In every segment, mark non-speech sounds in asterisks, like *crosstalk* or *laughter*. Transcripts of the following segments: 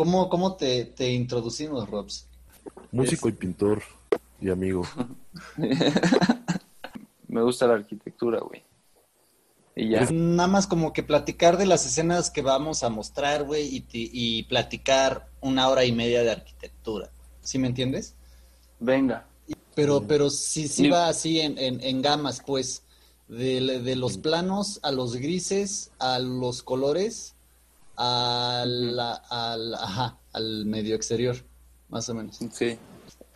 ¿cómo, cómo te, te introducimos, Robs? Músico y pintor y amigo. *laughs* Me gusta la arquitectura, güey. Y ya. Nada más como que platicar de las escenas que vamos a mostrar, güey, y, y platicar una hora y media de arquitectura. ¿Sí me entiendes? Venga. Pero, pero sí, sí va así en, en, en gamas, pues, de, de los planos a los grises, a los colores, a la- al, ajá, al medio exterior, más o menos. Sí.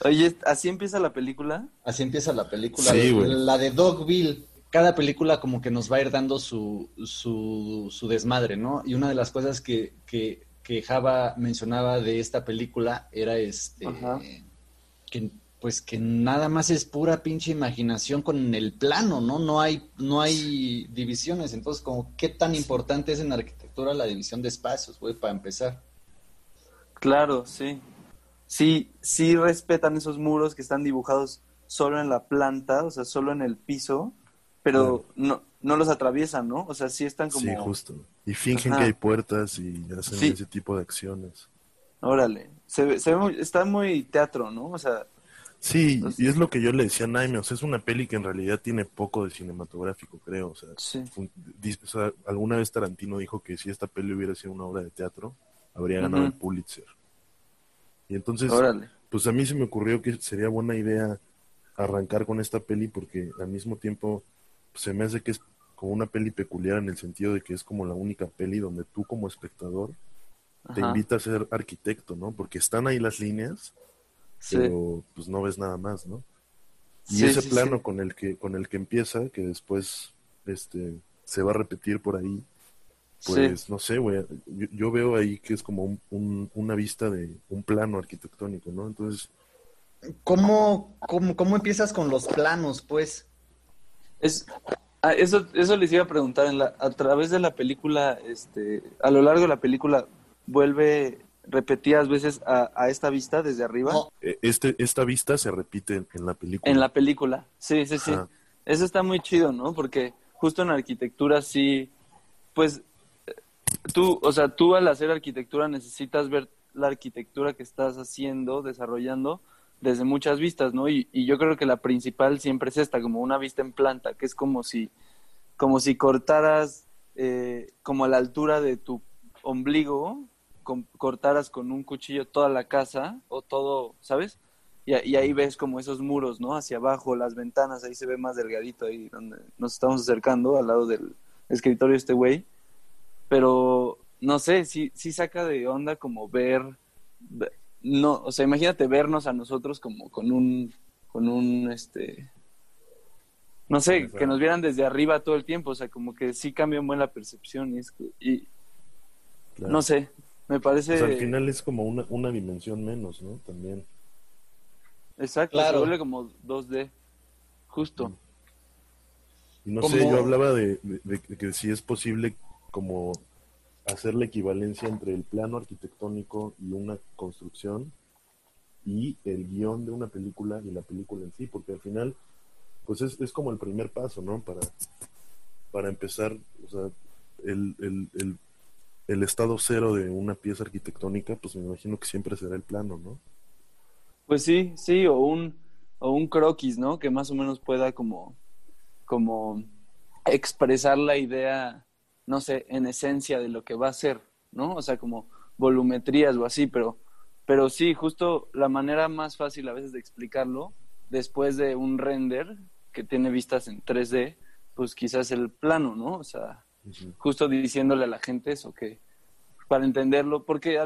Oye, ¿así empieza la película? Así empieza la película. Sí, güey. la de Dogville. Cada película como que nos va a ir dando su, su, su desmadre, ¿no? Y una de las cosas que, que, que Java mencionaba de esta película era este Ajá. que pues que nada más es pura pinche imaginación con el plano, ¿no? No hay, no hay divisiones. Entonces, como qué tan importante es en arquitectura la división de espacios, güey, para empezar. Claro, sí. Sí, sí respetan esos muros que están dibujados solo en la planta, o sea, solo en el piso, pero no, no los atraviesan, ¿no? O sea, sí están como... Sí, justo. Y fingen Ajá. que hay puertas y hacen Sí. ese tipo de acciones. Órale. Se ve, se ve muy, está muy teatro, ¿no? O sea, Sí, Entonces- y es lo que yo le decía a Naime, o sea, es una peli que en realidad tiene poco de cinematográfico, creo, o sea, sí. fun- di- o sea, alguna vez Tarantino dijo que si esta peli hubiera sido una obra de teatro, habría ganado el Pulitzer. Y entonces, Órale. pues a mí se me ocurrió que sería buena idea arrancar con esta peli porque al mismo tiempo pues, se me hace que es como una peli peculiar en el sentido de que es como la única peli donde tú como espectador te invita a ser arquitecto, ¿no? Porque están ahí las líneas, Sí. pero pues no ves nada más, ¿no? Y Sí, ese sí, plano sí. con el que con el que empieza, que después este se va a repetir por ahí, pues Sí. no sé, güey, yo, yo veo ahí que es como un- un- una vista de un plano arquitectónico, ¿no? Entonces, ¿Cómo, cómo, cómo empiezas con los planos, pues? Es, ah, eso, eso les iba a preguntar, en la, a través de la película, este, a lo largo de la película, vuelve repetidas veces a, a esta vista desde arriba. No, eh, este esta vista se repite en, en la película. En la película, sí, sí, sí. Ajá. Eso está muy chido, ¿no? Porque justo en arquitectura sí, pues tú, o sea, tú al hacer arquitectura necesitas ver la arquitectura que estás haciendo, desarrollando, desde muchas vistas, ¿no? Y, y yo creo que la principal siempre es esta, como una vista en planta, que es como si, como si cortaras eh, como a la altura de tu ombligo, cortaras con un cuchillo toda la casa o todo, ¿sabes? Y, y ahí ves como esos muros, ¿no? Hacia abajo, las ventanas, ahí se ve más delgadito, ahí donde nos estamos acercando, al lado del escritorio de este güey. Pero, no sé, sí, sí saca de onda como ver, ve- no, o sea, imagínate vernos a nosotros como con un, con un, este, no sé, que nos vieran desde arriba todo el tiempo, o sea, como que sí cambia muy la percepción y, es- y Claro. no sé, me parece... Al final es como una, una dimensión menos, ¿no? También. Exacto, Claro. se vuelve como 2D, justo. Y no sé, yo hablaba de, de- de que si es posible como hacer la equivalencia entre el plano arquitectónico y una construcción y el guion de una película y la película en sí, porque al final, pues es, es como el primer paso, ¿no? Para, para empezar, o sea, el, el, el, el estado cero de una pieza arquitectónica, pues me imagino que siempre será el plano, ¿no? Pues sí, sí, o un, o un croquis, ¿no? Que más o menos pueda como, como expresar la idea, no sé, en esencia de lo que va a ser, ¿no? O sea, como volumetrías o así, pero, pero sí, justo la manera más fácil a veces de explicarlo, después de un render que tiene vistas en 3D, pues quizás el plano, ¿no? O sea, Justo diciéndole a la gente eso, que para entenderlo, porque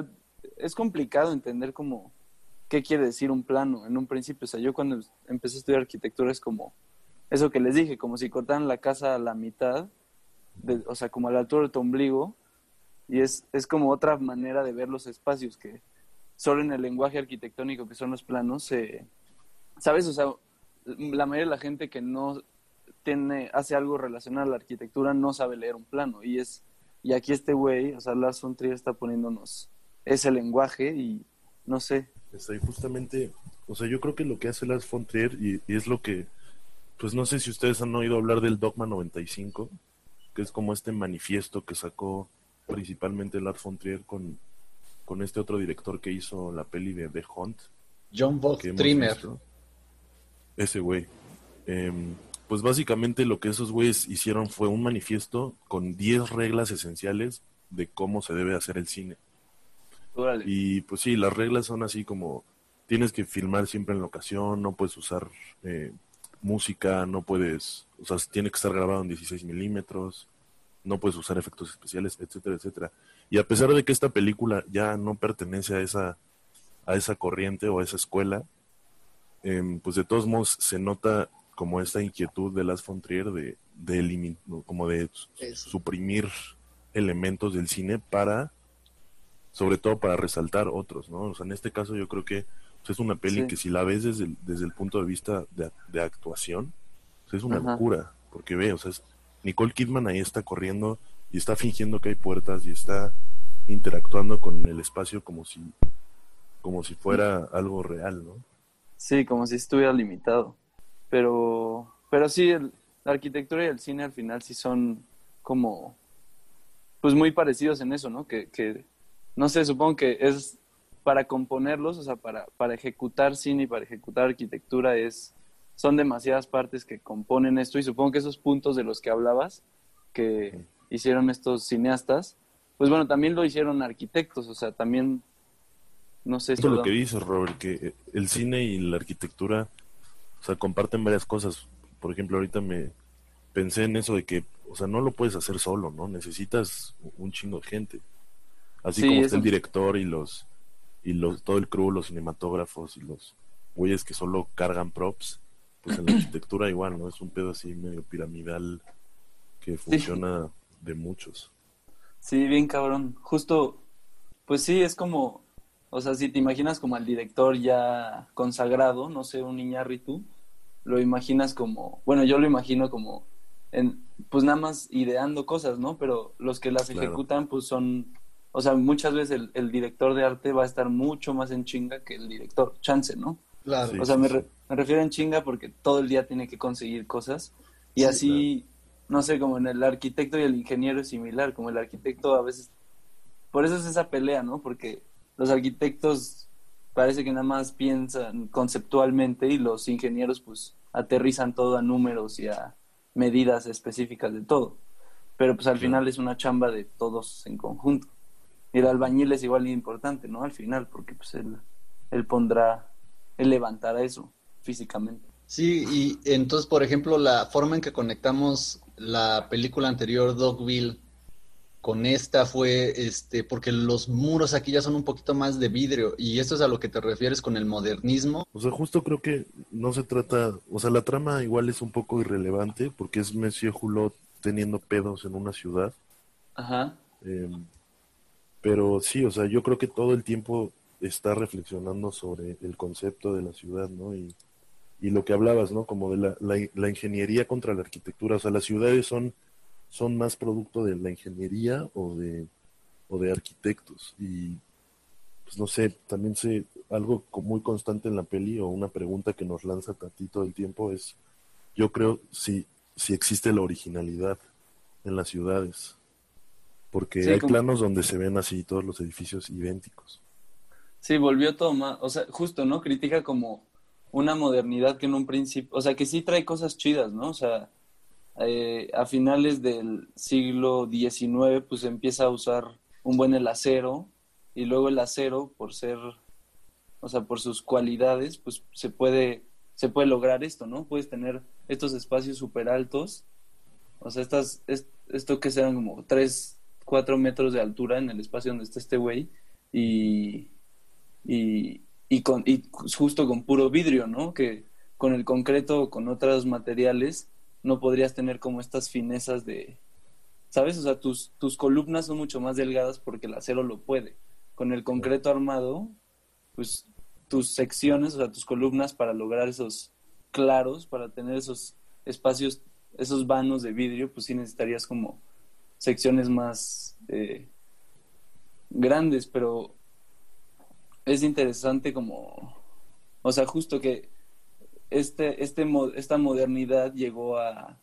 es complicado entender como qué quiere decir un plano en un principio. O sea, yo cuando empecé a estudiar arquitectura es como eso que les dije, como si cortaran la casa a la mitad, de- o sea, como a la altura de tu ombligo, y es, es como otra manera de ver los espacios que solo en el lenguaje arquitectónico que son los planos, se ¿sabes? O sea, la mayoría de la gente que no tiene, hace algo relacionado a la arquitectura no sabe leer un plano, y es, y aquí este güey, o sea, Lars von Trier está poniéndonos ese lenguaje y no sé, Está ahí justamente, o sea, yo creo que lo que hace Lars von Trier y, y es lo que, pues no sé si ustedes han oído hablar del Dogma 95, que es como este manifiesto que sacó principalmente Lars von Trier con, con este otro director que hizo la peli de The Hunt. John hemos Trimmer. visto. Ese güey. Em, pues básicamente lo que esos güeyes hicieron fue un manifiesto con 10 reglas esenciales de cómo se debe hacer el cine. Órale. Y pues sí, las reglas son así como tienes que filmar siempre en locación, no puedes usar eh, música, no puedes, o sea, tiene que estar grabado en 16 milímetros, no puedes usar efectos especiales, etcétera, etcétera. Y a pesar de que esta película ya no pertenece a esa, a esa corriente o a esa escuela, em, pues de todos modos se nota como esta inquietud de Las von Trier de, de como de Eso. suprimir elementos del cine para sobre todo para resaltar otros, ¿no? O sea, en este caso yo creo que pues, es una peli Sí. que si la ves desde el, desde el punto de vista de, de actuación, pues, es una Ajá. locura, porque ve, o sea, es- Nicole Kidman ahí está corriendo y está fingiendo que hay puertas y está interactuando con el espacio como si como si fuera algo real, ¿no? Sí, como si estuviera limitado. Pero, pero sí, el- la arquitectura y el cine al final sí son como, pues muy parecidos en eso, ¿no? Que, que no sé, supongo que es para componerlos, o sea, para, para ejecutar cine y para ejecutar arquitectura es, son demasiadas partes que componen esto y supongo que esos puntos de los que hablabas que hicieron estos cineastas, pues bueno, también lo hicieron arquitectos, o sea, también, no sé, Esto es lo que dices, Robert, que el cine y la arquitectura, o sea, comparten varias cosas. Por ejemplo, ahorita me pensé en eso de que, o sea, no lo puedes hacer solo, ¿no? Necesitas un chingo de gente. Así Sí, como eso. está el director y los y los todo el crew, los cinematógrafos y los güeyes que solo cargan props, pues en la *clears throat* arquitectura igual, ¿no? Es un pedo así medio piramidal que funciona de muchos. Sí, bien cabrón. Justo, pues sí, es como, o sea, si te imaginas como al director ya consagrado, no sé, un Iñárritu, lo imaginas como, bueno, yo lo imagino como, en, pues nada más ideando cosas, ¿no? Pero los que las Claro. ejecutan, pues son, o sea, muchas veces el, el director de arte va a estar mucho más en chinga que el director, chance, ¿no? Claro. Sí. O sea, me, re- me refiero en chinga porque todo el día tiene que conseguir cosas. Y Sí, así, no sé, como en el arquitecto y el ingeniero es similar, como el arquitecto a veces... Por eso es esa pelea, ¿no? Porque los arquitectos parece que nada más piensan conceptualmente y los ingenieros pues aterrizan todo a números y a medidas específicas de todo. Pero pues al final es una chamba de todos en conjunto. Y el albañil es igual importante, ¿no? Al final, porque pues él, él pondrá, él levantará eso físicamente. Sí, y entonces, por ejemplo, la forma en que conectamos la película anterior, Dogville, con esta fue, este, porque los muros aquí ya son un poquito más de vidrio, y esto es a lo que te refieres con el modernismo. O sea, justo creo que no se trata, o sea, la trama igual es un poco irrelevante porque es Monsieur Hulot teniendo pedos en una ciudad. Ajá. Eh, pero sí, o sea, yo creo que todo el tiempo está reflexionando sobre el concepto de la ciudad, ¿no? Y, y lo que hablabas, ¿no? Como de la, la, la ingeniería contra la arquitectura. O sea, las ciudades son, son más producto de la ingeniería o de, o de arquitectos. Y, pues no sé, también sé, algo muy constante en la peli o una pregunta que nos lanza Tati todo el tiempo es, yo creo, si, si existe la originalidad en las ciudades. Porque Sí, hay como- planos donde se ven así todos los edificios idénticos. Sí, volvió todo más, o sea, justo, ¿no? Critica como una modernidad que en un principio, o sea, que sí trae cosas chidas, ¿no? O sea, eh, a finales del siglo XIX, pues empieza a usar un buen el acero, y luego el acero, por ser, o sea, por sus cualidades, pues se puede, se puede lograr esto, ¿no? Puedes tener estos espacios súper altos, o sea, estas, es- esto que sean como 3, 4 metros de altura en el espacio donde está este güey, y, y, y, con, y justo con puro vidrio, ¿no? Que con el concreto o con otros materiales no podrías tener como estas finezas de, ¿sabes? O sea, tus, tus columnas son mucho más delgadas porque el acero lo puede. Con el concreto armado, pues tus secciones, o sea, tus columnas para lograr esos claros, para tener esos espacios, esos vanos de vidrio, pues sí necesitarías como secciones más eh, grandes, pero es interesante como, o sea, justo que este, este, esta modernidad llegó a,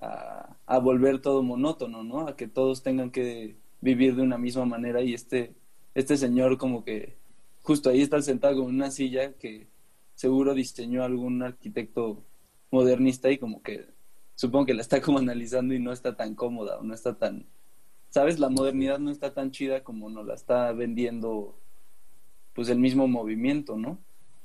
a, a volver todo monótono, ¿no? A que todos tengan que vivir de una misma manera y este este señor como que justo ahí está sentado con una silla que seguro diseñó algún arquitecto modernista y como que supongo que la está como analizando y no está tan cómoda o no está tan, ¿sabes? La modernidad no está tan chida como nos la está vendiendo pues el mismo movimiento, ¿no?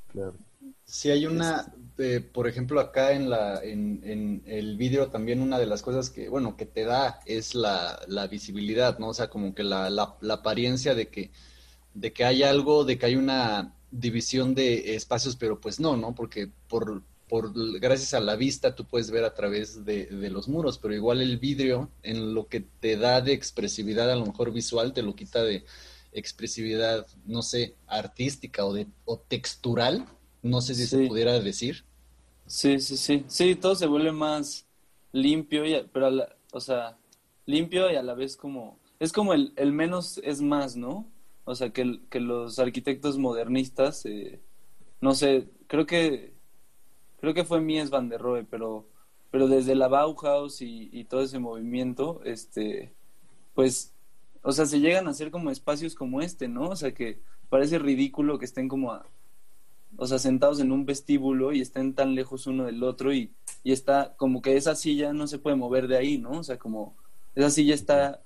Claro. Sí, hay una, eh, por ejemplo, acá en, la, en, en, el vídeo también una de las cosas que, bueno, que te da es la, la visibilidad, ¿no? O sea, como que la, la, la, apariencia de que, de que hay algo, de que hay una división de espacios, pero pues no, ¿no? Porque por, por gracias a la vista tú puedes ver a través de, de los muros, pero igual el vidrio, en lo que te da de expresividad, a lo mejor visual, te lo quita de expresividad, no sé, artística o, de, o textural, no sé si se pudiera decir. Sí, sí, sí. Sí, todo se vuelve más limpio, y, pero, o sea, limpio y a la vez como... Es como el, el menos es más, ¿no? O sea, que, que los arquitectos modernistas, eh, no sé, creo que creo que fue Mies van der Rohe, pero, pero desde la Bauhaus y, y todo ese movimiento, este, pues, o sea, se llegan a hacer como espacios como este, ¿no? O sea, que parece ridículo que estén como a, o sea, sentados en un vestíbulo y estén tan lejos uno del otro y, y está como que esa silla no se puede mover de ahí, ¿no? O sea, como esa silla está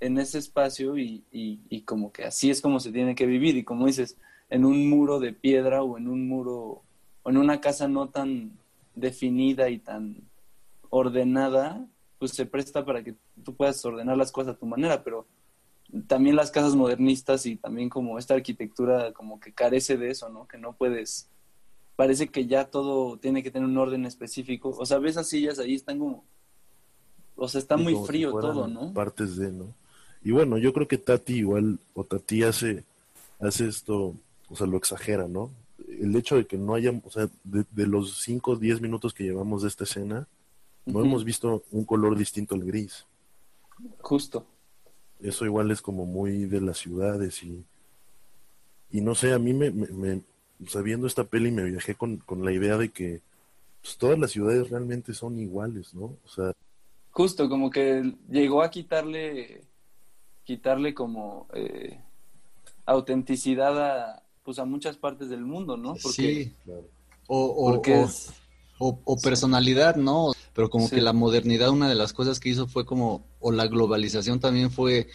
en ese espacio y, y, y, como que así es como se tiene que vivir y como dices, en un muro de piedra o en un muro o en una casa no tan definida y tan ordenada, pues se presta para que tú puedas ordenar las cosas a tu manera, pero también las casas modernistas y también como esta arquitectura como que carece de eso, ¿no? Que no puedes, parece que ya todo tiene que tener un orden específico. O sea, ves esas sillas ahí están como, o sea, está muy frío todo, ¿no? Partes de, ¿no? Y bueno, yo creo que Tati igual, o Tati hace, hace esto, o sea, lo exagera, ¿no? El hecho de que no haya, o sea, de, los 5 o 10 minutos que llevamos de esta escena, no hemos visto un color distinto al gris. Justo eso igual es como muy de las ciudades y, y no sé, a mí me, me, sabiendo esta peli me viajé con, con la idea de que pues, todas las ciudades realmente son iguales, ¿no? O sea... Justo, como que llegó a quitarle, quitarle como eh, autenticidad a, pues a muchas partes del mundo, ¿no? Porque, sí, claro. O, o, o, personalidad, ¿no? Pero como que la modernidad, una de las cosas que hizo fue como, o la globalización también fue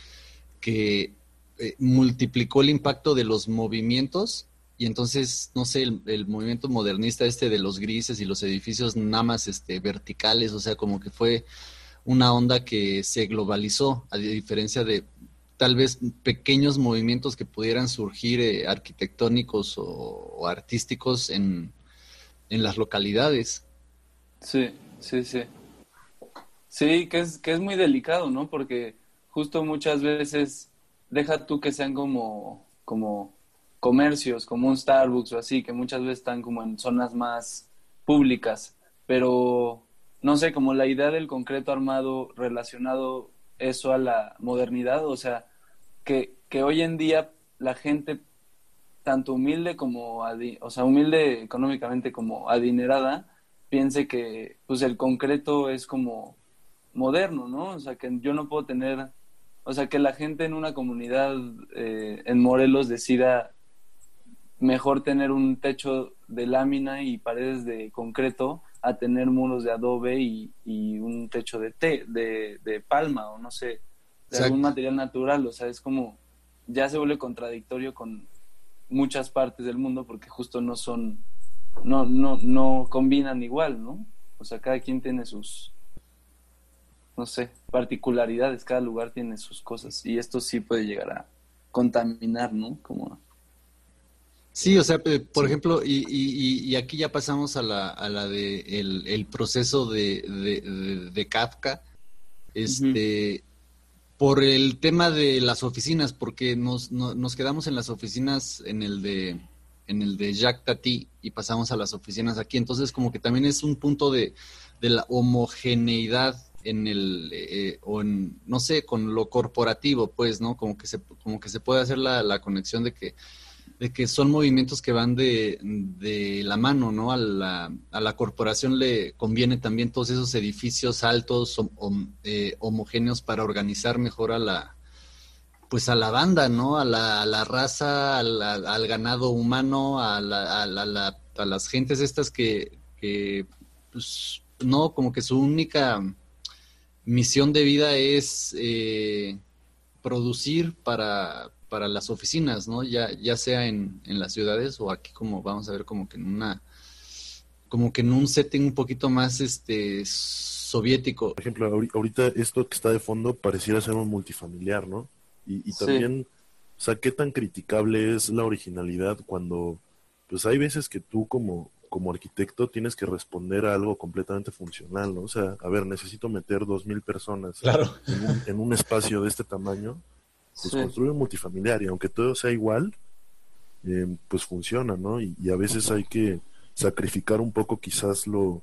que eh, multiplicó el impacto de los movimientos y entonces, no sé, el, movimiento modernista este de los grises y los edificios nada más este, verticales, o sea, como que fue una onda que se globalizó, a diferencia de tal vez pequeños movimientos que pudieran surgir eh, arquitectónicos o, o artísticos en, en las localidades. Sí, Sí, sí. Sí, que es, que es muy delicado, ¿no? Porque justo muchas veces deja tú que sean como, como comercios, como un Starbucks o así, que muchas veces están como en zonas más públicas, pero no sé, como la idea del concreto armado relacionado eso a la modernidad, o sea, que, que hoy en día la gente, tanto humilde como, o sea, humilde económicamente como adinerada, piense que pues el concreto es como moderno, ¿no? O sea, que yo no puedo tener, o sea, que la gente en una comunidad eh, en Morelos decida mejor tener un techo de lámina y paredes de concreto a tener muros de adobe y, un techo de té, de, de palma o no sé, de algún material natural, o sea, es como, ya se vuelve contradictorio con muchas partes del mundo porque justo no son no, no, no combinan igual, ¿no? O sea, cada quien tiene sus, no sé, particularidades, cada lugar tiene sus cosas y esto sí puede llegar a contaminar, ¿no? Como... Sí, o sea, por ejemplo, y, y, aquí ya pasamos a la, a la de el, proceso de, de, Kafka, este, por el tema de las oficinas, porque nos, nos quedamos en las oficinas en el de en el de Jacques Tati y pasamos a las oficinas aquí. Entonces, como que también es un punto de, de la homogeneidad en el, eh, o en, no sé, con lo corporativo, pues, ¿no? Como que se, como que se puede hacer la, la conexión de que, de que son movimientos que van de, de la mano, ¿no? A la, a la, corporación le conviene también todos esos edificios altos, eh, homogéneos para organizar mejor a la, pues a la banda, ¿no? A la, a la raza, al, ganado humano, a, la, a, a, las gentes estas que, que, pues, no, como que su única misión de vida es eh, producir para, para las oficinas, ¿no? Ya, ya sea en, en las ciudades o aquí como vamos a ver como que en una como que en un setting un poquito más este soviético. Por ejemplo, ahorita esto que está de fondo pareciera ser un multifamiliar, ¿no? Y, también, o sea, qué tan criticable es la originalidad cuando, pues hay veces que tú como, como arquitecto tienes que responder a algo completamente funcional, ¿no? O sea, a ver, necesito meter dos mil personas en, un, espacio de este tamaño, pues construye un multifamiliar y aunque todo sea igual, eh, pues funciona, ¿no? y a veces hay que sacrificar un poco quizás lo,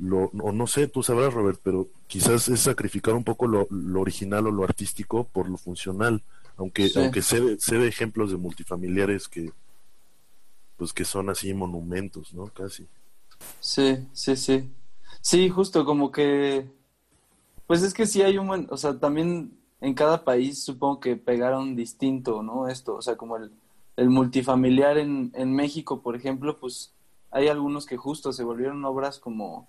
lo, o no sé, tú sabrás, Robert, pero quizás es sacrificar un poco lo, original o lo artístico por lo funcional, aunque, aunque sé, de ejemplos de multifamiliares que, pues que son así monumentos, ¿no? Casi. Sí, sí, sí. Sí, justo como que, pues es que sí hay un buen, o sea, también en cada país supongo que pegaron distinto, ¿no? Esto, o sea, como el, el multifamiliar en, en México, por ejemplo, pues hay algunos que justo se volvieron obras como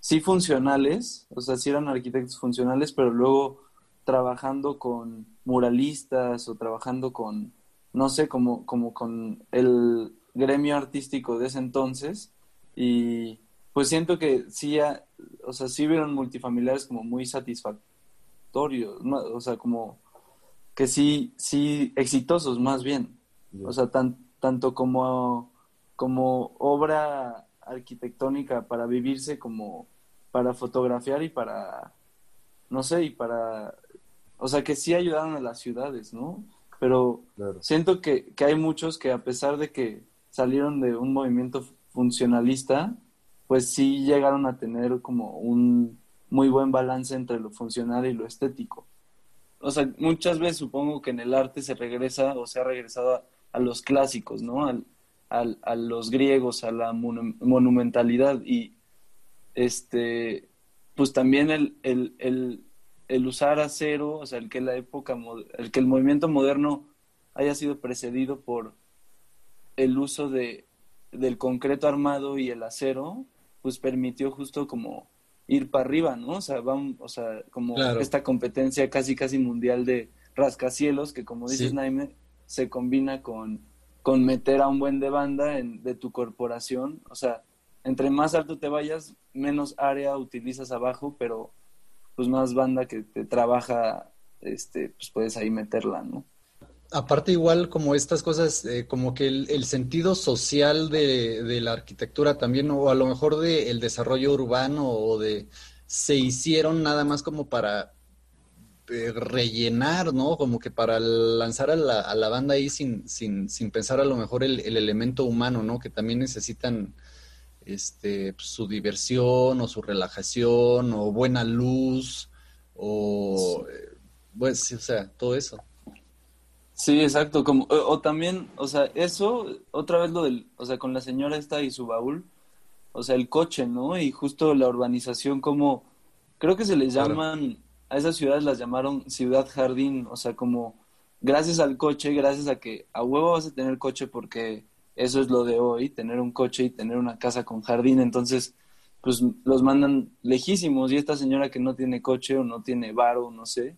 sí funcionales, o sea, sí eran arquitectos funcionales, pero luego trabajando con muralistas o trabajando con, no sé, como, como con el gremio artístico de ese entonces. Y pues siento que sí, o sea, sí vieron multifamiliares como muy satisfactorios, o sea, como que sí, sí, exitosos más bien. O sea, tan, tanto como, como obra arquitectónica para vivirse como para fotografiar y para, no sé, y para, o sea, que sí ayudaron a las ciudades, ¿no? Pero siento que, que hay muchos que a pesar de que salieron de un movimiento funcionalista, pues sí llegaron a tener como un muy buen balance entre lo funcional y lo estético. O sea, muchas veces supongo que en el arte se regresa o se ha regresado a, los clásicos, ¿no? Al, al, a los griegos, a la monumentalidad y este, pues también el, el, el, el usar acero, o sea, el que la época, el que el movimiento moderno haya sido precedido por el uso de, del concreto armado y el acero, pues permitió justo como ir para arriba, ¿no? O sea, vamos, o sea, como esta competencia casi casi mundial de rascacielos que como dices Naime, se combina con, con meter a un buen de banda en, de tu corporación, o sea, entre más alto te vayas, menos área utilizas abajo, pero pues más banda que te trabaja, este, pues puedes ahí meterla, ¿no? Aparte igual como estas cosas, eh, como que el, sentido social de, de, la arquitectura también, o a lo mejor de el desarrollo urbano o de se hicieron nada más como para eh, rellenar, ¿no? Como que para lanzar a la, a la banda ahí sin, sin, sin pensar a lo mejor el, el elemento humano, ¿no? Que también necesitan este, pues, su diversión o su relajación o buena luz o, pues, o sea, todo eso. Sí, exacto, como, o, también, o sea, eso, otra vez lo del, o sea, con la señora esta y su baúl, o sea, el coche, ¿no? Y justo la urbanización como, creo que se les llaman, a esas ciudades las llamaron ciudad jardín, o sea, como, gracias al coche, gracias a que a huevo vas a tener coche porque eso es lo de hoy, tener un coche y tener una casa con jardín, entonces pues los mandan lejísimos y esta señora que no tiene coche o no tiene bar o no sé,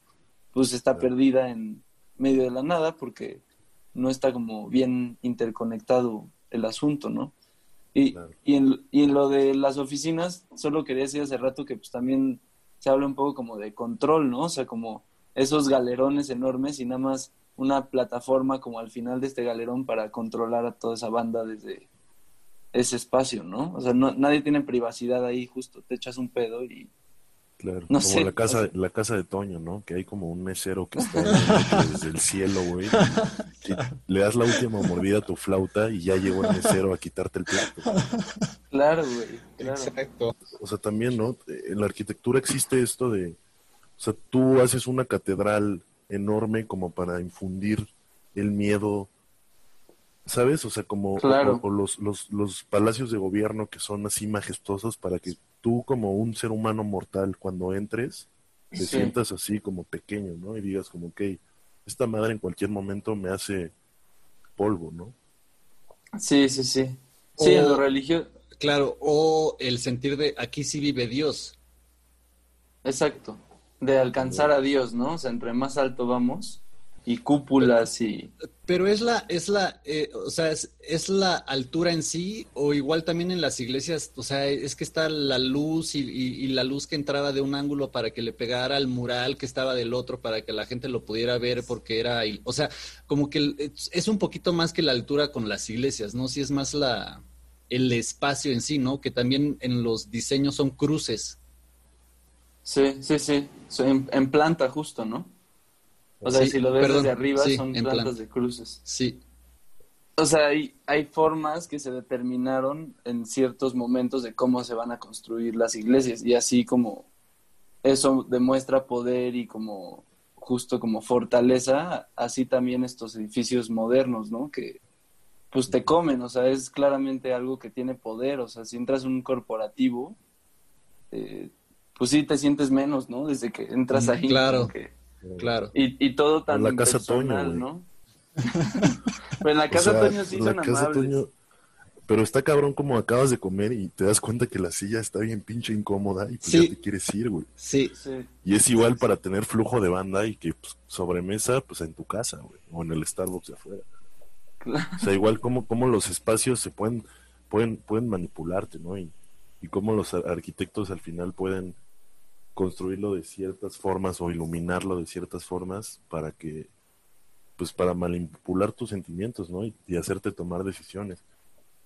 pues está perdida en medio de la nada porque no está como bien interconectado el asunto, ¿no? Y, y, en, y en lo de las oficinas, solo quería decir hace rato que pues también se habla un poco como de control, ¿no? O sea, como esos galerones enormes y nada más una plataforma como al final de este galerón para controlar a toda esa banda desde ese espacio, ¿no? O sea, no, nadie tiene privacidad ahí, justo te echas un pedo y... Claro, como la casa, la casa de Toño, ¿no? Que hay como un mesero que está *laughs* desde el cielo, güey. Le das la última mordida a tu flauta y ya llegó el mesero a quitarte el plato. Claro, güey. Exacto. O sea, también, ¿no? En la arquitectura existe esto de... O sea, tú haces una catedral enorme como para infundir el miedo, ¿sabes? O sea, como los, los, los palacios de gobierno que son así majestuosos para que tú como un ser humano mortal cuando entres, te Sí. sientas así como pequeño, ¿no? Y digas como, ok, esta madre en cualquier momento me hace polvo, ¿no? Sí, sí, sí. Sí, en lo O- religioso. Claro, o el sentir de aquí sí vive Dios. Exacto. De alcanzar a Dios, ¿no? O sea, entre más alto vamos y cúpulas y... Pero es la, es la, eh, o sea, es, es la altura en sí, o igual también en las iglesias, o sea, es que está la luz y, y- y la luz que entraba de un ángulo para que le pegara al mural que estaba del otro para que la gente lo pudiera ver porque era, o sea, como que es un poquito más que la altura con las iglesias, ¿no? Si es más la, el espacio en sí, ¿no? Que también en los diseños son cruces. Sí, sí, sí. En, en planta justo, ¿no? O sea, Sí, si lo ves perdón, desde arriba sí, son plantas planta. de cruces. Sí, O sea, hay, hay formas que se determinaron en ciertos momentos de cómo se van a construir las iglesias y así como eso demuestra poder y como justo como fortaleza, así también estos edificios modernos, ¿no? Que pues te comen, o sea, es claramente algo que tiene poder, o sea, si entras en un corporativo, eh, pues sí te sientes menos, ¿no? Desde que entras ahí. claro. que- claro. y, y todo tan En la casa Toño. ¿no? *laughs* Pero en la O casa sea, Toño sí la son casa amables. Toño- pero está cabrón como acabas de comer y te das cuenta que la silla está bien pinche incómoda y pues Sí. ya te quieres ir, güey. Sí, Sí. Y es igual para tener flujo de banda y que pues, sobremesa pues en tu casa, güey, o en el Starbucks de afuera. O sea, igual como, como los espacios se pueden, pueden, pueden manipularte, ¿no? Y, y cómo los ar- arquitectos al final pueden construirlo de ciertas formas o iluminarlo de ciertas formas para que, pues para manipular tus sentimientos, ¿no? Y, y hacerte tomar decisiones.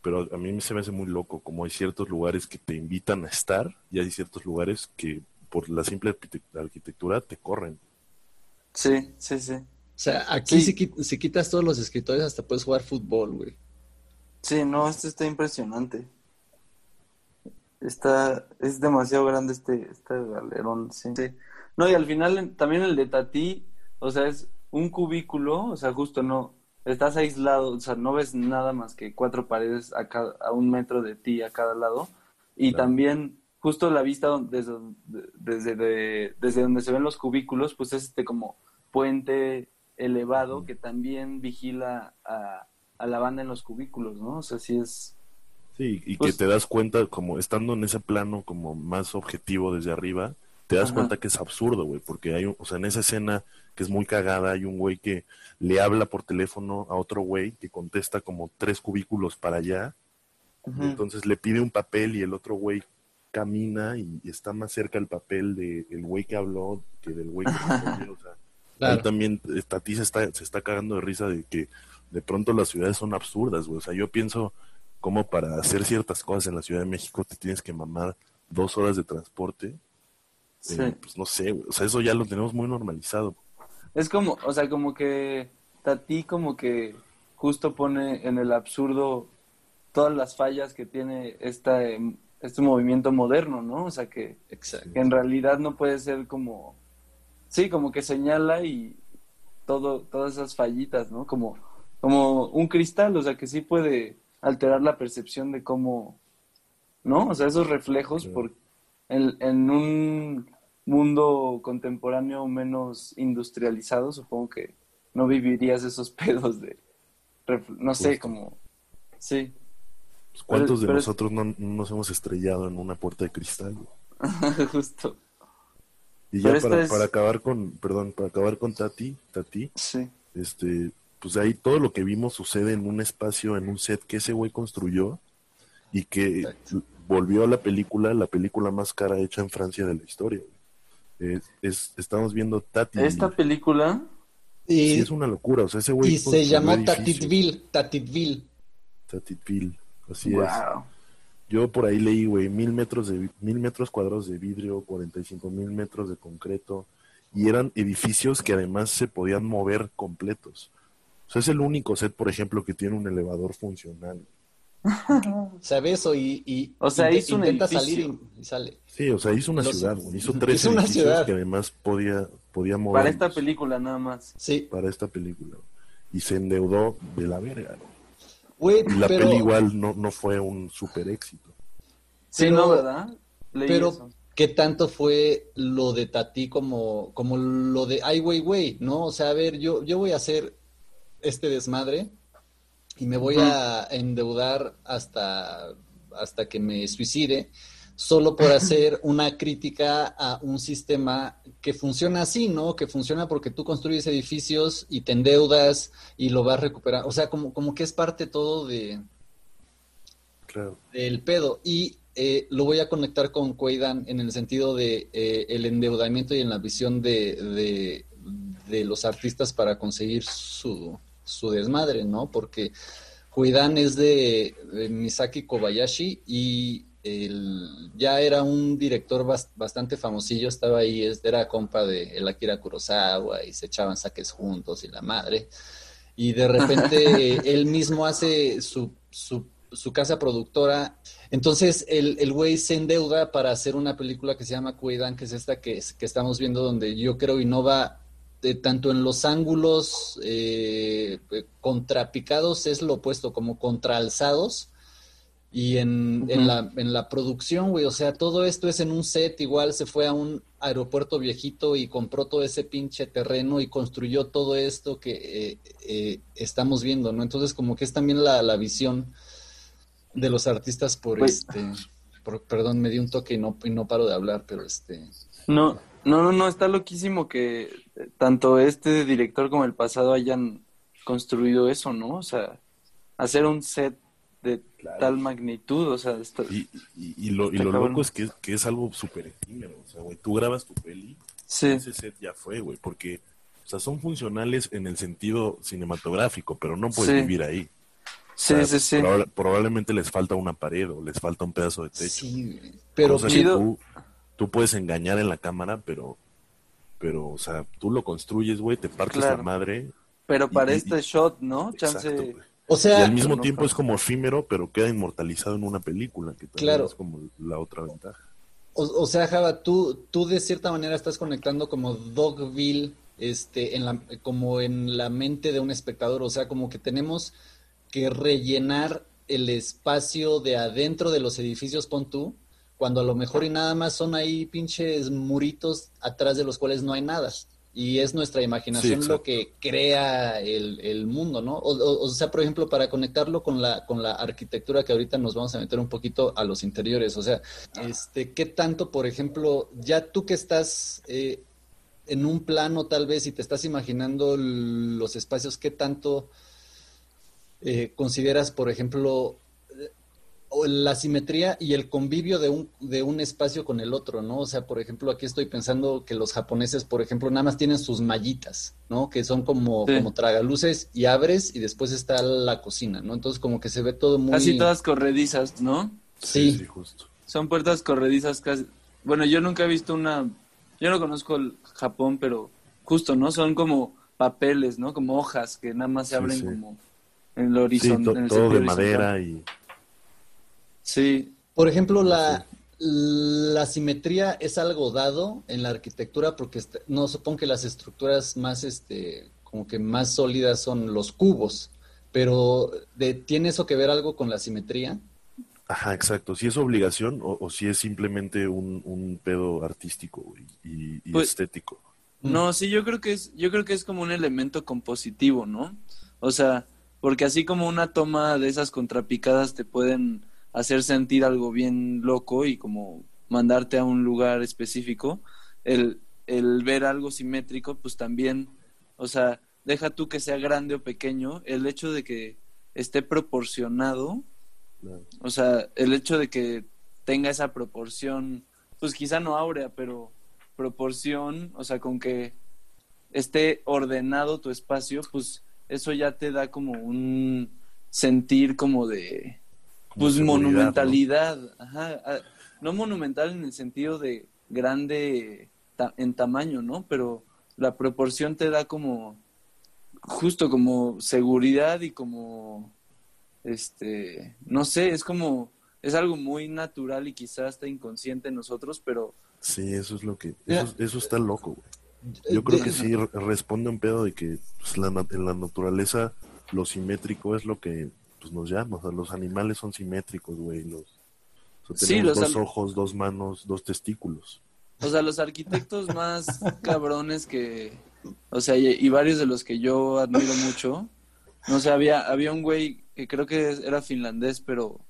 Pero a mí se me hace muy loco, como hay ciertos lugares que te invitan a estar y hay ciertos lugares que por la simple arquitect- arquitectura te corren. Sí, sí, sí. o sea, aquí Sí. si, si quitas todos los escritores hasta puedes jugar fútbol, güey. Sí, no, esto está impresionante. Está, es demasiado grande este, este galerón, sí. Sí. No, y al final también el de Tati, o sea, es un cubículo, o sea, justo no, estás aislado, o sea, no ves nada más que cuatro paredes a, cada, a un metro de ti a cada lado. Y Claro. también justo la vista desde, desde, de- desde donde se ven los cubículos, pues es este como puente elevado que también vigila a, a la banda en los cubículos, ¿no? O sea, sí es... Sí, y Pues- que te das cuenta, como estando en ese plano como más objetivo desde arriba, te das Ajá. cuenta que es absurdo, güey, porque hay, un- o sea, en esa escena que es muy cagada, hay un güey que le habla por teléfono a otro güey que contesta como tres cubículos para allá, entonces le pide un papel y el otro güey camina y, y está más cerca el papel del güey que habló que del güey que respondió, o sea, *laughs* Claro. Ahí también Tati se está, se está cagando de risa de que de pronto las ciudades son absurdas, güey. O sea, yo pienso como para hacer ciertas cosas en la Ciudad de México te tienes que mamar dos horas de transporte. Sí. Eh, pues no sé. O sea, eso ya lo tenemos muy normalizado. Es como, o sea, como que Tati como que justo pone en el absurdo todas las fallas que tiene esta, em, este movimiento moderno, ¿no? O sea, que, Exacto. que en realidad no puede ser como, sí, como que señala y todo, todas esas fallitas, ¿no? Como, como un cristal, o sea, que sí puede alterar la percepción de cómo, ¿no? O sea, esos reflejos por, en, en un mundo contemporáneo menos industrializado, supongo que no vivirías esos *laughs* pedos de, no sé, Justo. como, sí, Pues, ¿Cuántos de pero nosotros no, no nos hemos estrellado en una puerta de cristal? *laughs* justo, Y ya para, es- para acabar con, perdón, para acabar con Tati, Tati, sí, este, pues ahí todo lo que vimos sucede en un espacio, en un set que ese güey construyó y que Exacto. volvió a la película, la película más cara hecha en Francia de la historia. güey. Es, es- estamos viendo Tati. esta película, Sí, Y, es una locura. O sea, ese güey y se edificios. Tatitville, Tatitville. Tatitville. Así es. wow, Yo por ahí leí, güey, mil metros de mil metros cuadrados de vidrio, 45 mil metros de concreto, y eran edificios que además se podían mover completos. O sea, es el único set, por ejemplo, que tiene un elevador funcional. *laughs* ¿Sabe eso? Y, y O sea, hizo un intenta edificio. salir y, sale. Sí, o sea, hizo una Los- ciudad, güey. Hizo *laughs* tres Hizo una edificios ciudad. que además podía, podía mover para esta película nada más. Sí. para esta película. Y se endeudó de la verga, ¿no? Güey, Y la pero, peli igual no, no fue un super éxito. Sí, Pero- ¿no, verdad? Leí pero eso. ¿qué tanto fue lo de Tati como, como lo de Ai Weiwei, ¿no? O sea, a ver, yo, yo voy a hacer este desmadre y me voy a endeudar hasta, hasta que me suicide solo por *laughs* hacer una crítica a un sistema que funciona así, ¿no? Que funciona porque tú construyes edificios y te endeudas y lo vas a recuperar. O sea, como, como que es parte todo de Claro. del pedo. Y eh, lo voy a conectar con Cueidan en el sentido de eh, el endeudamiento y en la visión de, de, de los artistas para conseguir su, su desmadre, ¿no? Porque Cueidan es de, de Misaki Kobayashi y el, ya era un director bas- bastante famosillo, estaba ahí, era compa de el Akira Kurosawa y se echaban saques juntos y la madre. Y de repente *laughs* él mismo hace su, su, su casa productora. Entonces el, el güey se endeuda para hacer una película que se llama Cuidan, que es esta que, que estamos viendo, donde yo creo innova eh, tanto en los ángulos eh, contrapicados, es lo opuesto, como contraalzados. Y en, en la, en la producción, güey, o sea, todo esto es en un set, igual se fue a un aeropuerto viejito y compró todo ese pinche terreno y construyó todo esto que eh, eh, estamos viendo, ¿no? Entonces, como que es también la, la visión de los artistas por Pues- este, por- perdón, me di un toque y no, y no paro de hablar, pero este, No, no, no, no, está loquísimo que eh, tanto este director como el pasado hayan construido eso, ¿no? O sea, hacer un set de Claro. tal magnitud, o sea, está- Y, y, y lo, y lo loco es que, que es algo súper efímero. O sea, güey, tú grabas tu peli, sí, ese set ya fue, güey, porque, o sea, son funcionales en el sentido cinematográfico, pero no puedes Sí. vivir ahí. sí, O sea, sí, sí. proba- probablemente les falta una pared o les falta un pedazo de techo. sí, pero que tú, tú puedes engañar en la cámara, pero, pero, o sea, tú lo construyes, güey, te partes Claro. la madre. Pero para y- y- este shot, ¿no? Chance, Exacto, o Y sea, al mismo no tiempo es como efímero, pero queda inmortalizado en una película, que también Claro. es como la otra ventaja. O, o sea, Java, tú, tú de cierta manera estás conectando como Dogville, este, en la, como en la mente de un espectador. O sea, como que tenemos que rellenar el espacio de adentro de los edificios, pon tú, cuando a lo mejor y nada más son ahí pinches muritos atrás de los cuales no hay nada. Y es nuestra imaginación Sí, lo que crea el, el mundo, ¿no? O, o- o sea, por ejemplo, para conectarlo con la, con la arquitectura que ahorita nos vamos a meter un poquito a los interiores. O sea, este, ¿qué tanto, por ejemplo, ya tú que estás eh, en un plano tal vez y te estás imaginando los espacios, qué tanto eh, consideras, por ejemplo, la simetría y el convivio de un, de un espacio con el otro, ¿no? O sea, por ejemplo, aquí estoy pensando que los japoneses, por ejemplo, nada más tienen sus mallitas, ¿no? Que son como, Sí. como tragaluces y abres y después está la cocina, ¿no? Entonces como que se ve todo muy... casi todas corredizas, ¿no? Sí. sí, justo. Son puertas corredizas casi. Bueno, yo nunca he visto una. Yo no conozco el Japón, pero justo, ¿no? Son como papeles, ¿no? Como hojas que nada más se abren sí. como en el Sí, horizonte. to- en el todo sentido de horizontal. madera y... Sí, Por ejemplo, la, la simetría es algo dado en la arquitectura porque est- no supongo que las estructuras más este como que más sólidas son los cubos, pero de, ¿tiene eso que ver algo con la simetría? Ajá, exacto. Si es obligación o, o si es simplemente un, un pedo artístico y, y Pues- estético. No, sí, yo creo que es, yo creo que es como un elemento compositivo, ¿no? O sea, porque así como una toma de esas contrapicadas te pueden hacer sentir algo bien loco y como mandarte a un lugar específico, el, el ver algo simétrico, pues también, o sea, deja tú que sea grande o pequeño, el hecho de que esté proporcionado, o sea, el hecho de que tenga esa proporción, pues quizá no áurea, pero proporción, o sea, con que esté ordenado tu espacio, pues eso ya te da como un sentir como de, pues seguridad, ¿no? monumentalidad, ajá, no monumental en el sentido de grande ta- en tamaño, ¿no? Pero la proporción te da como, justo como seguridad y como, este, no sé, es como, es algo muy natural y quizás hasta inconsciente en nosotros, pero Sí, eso es lo que... Eso, eso está loco, güey. Eh, Yo creo que sí re- responde a un pedo de que pues, la, en la naturaleza lo simétrico es lo que pues, nos llama. O sea, los animales son simétricos, güey. Los, O sea, Sí, los dos ojos, dos manos, dos testículos. O sea, los arquitectos más cabrones que, o sea, y, y varios de los que yo admiro mucho, no sé, había, había un güey que creo que era finlandés, pero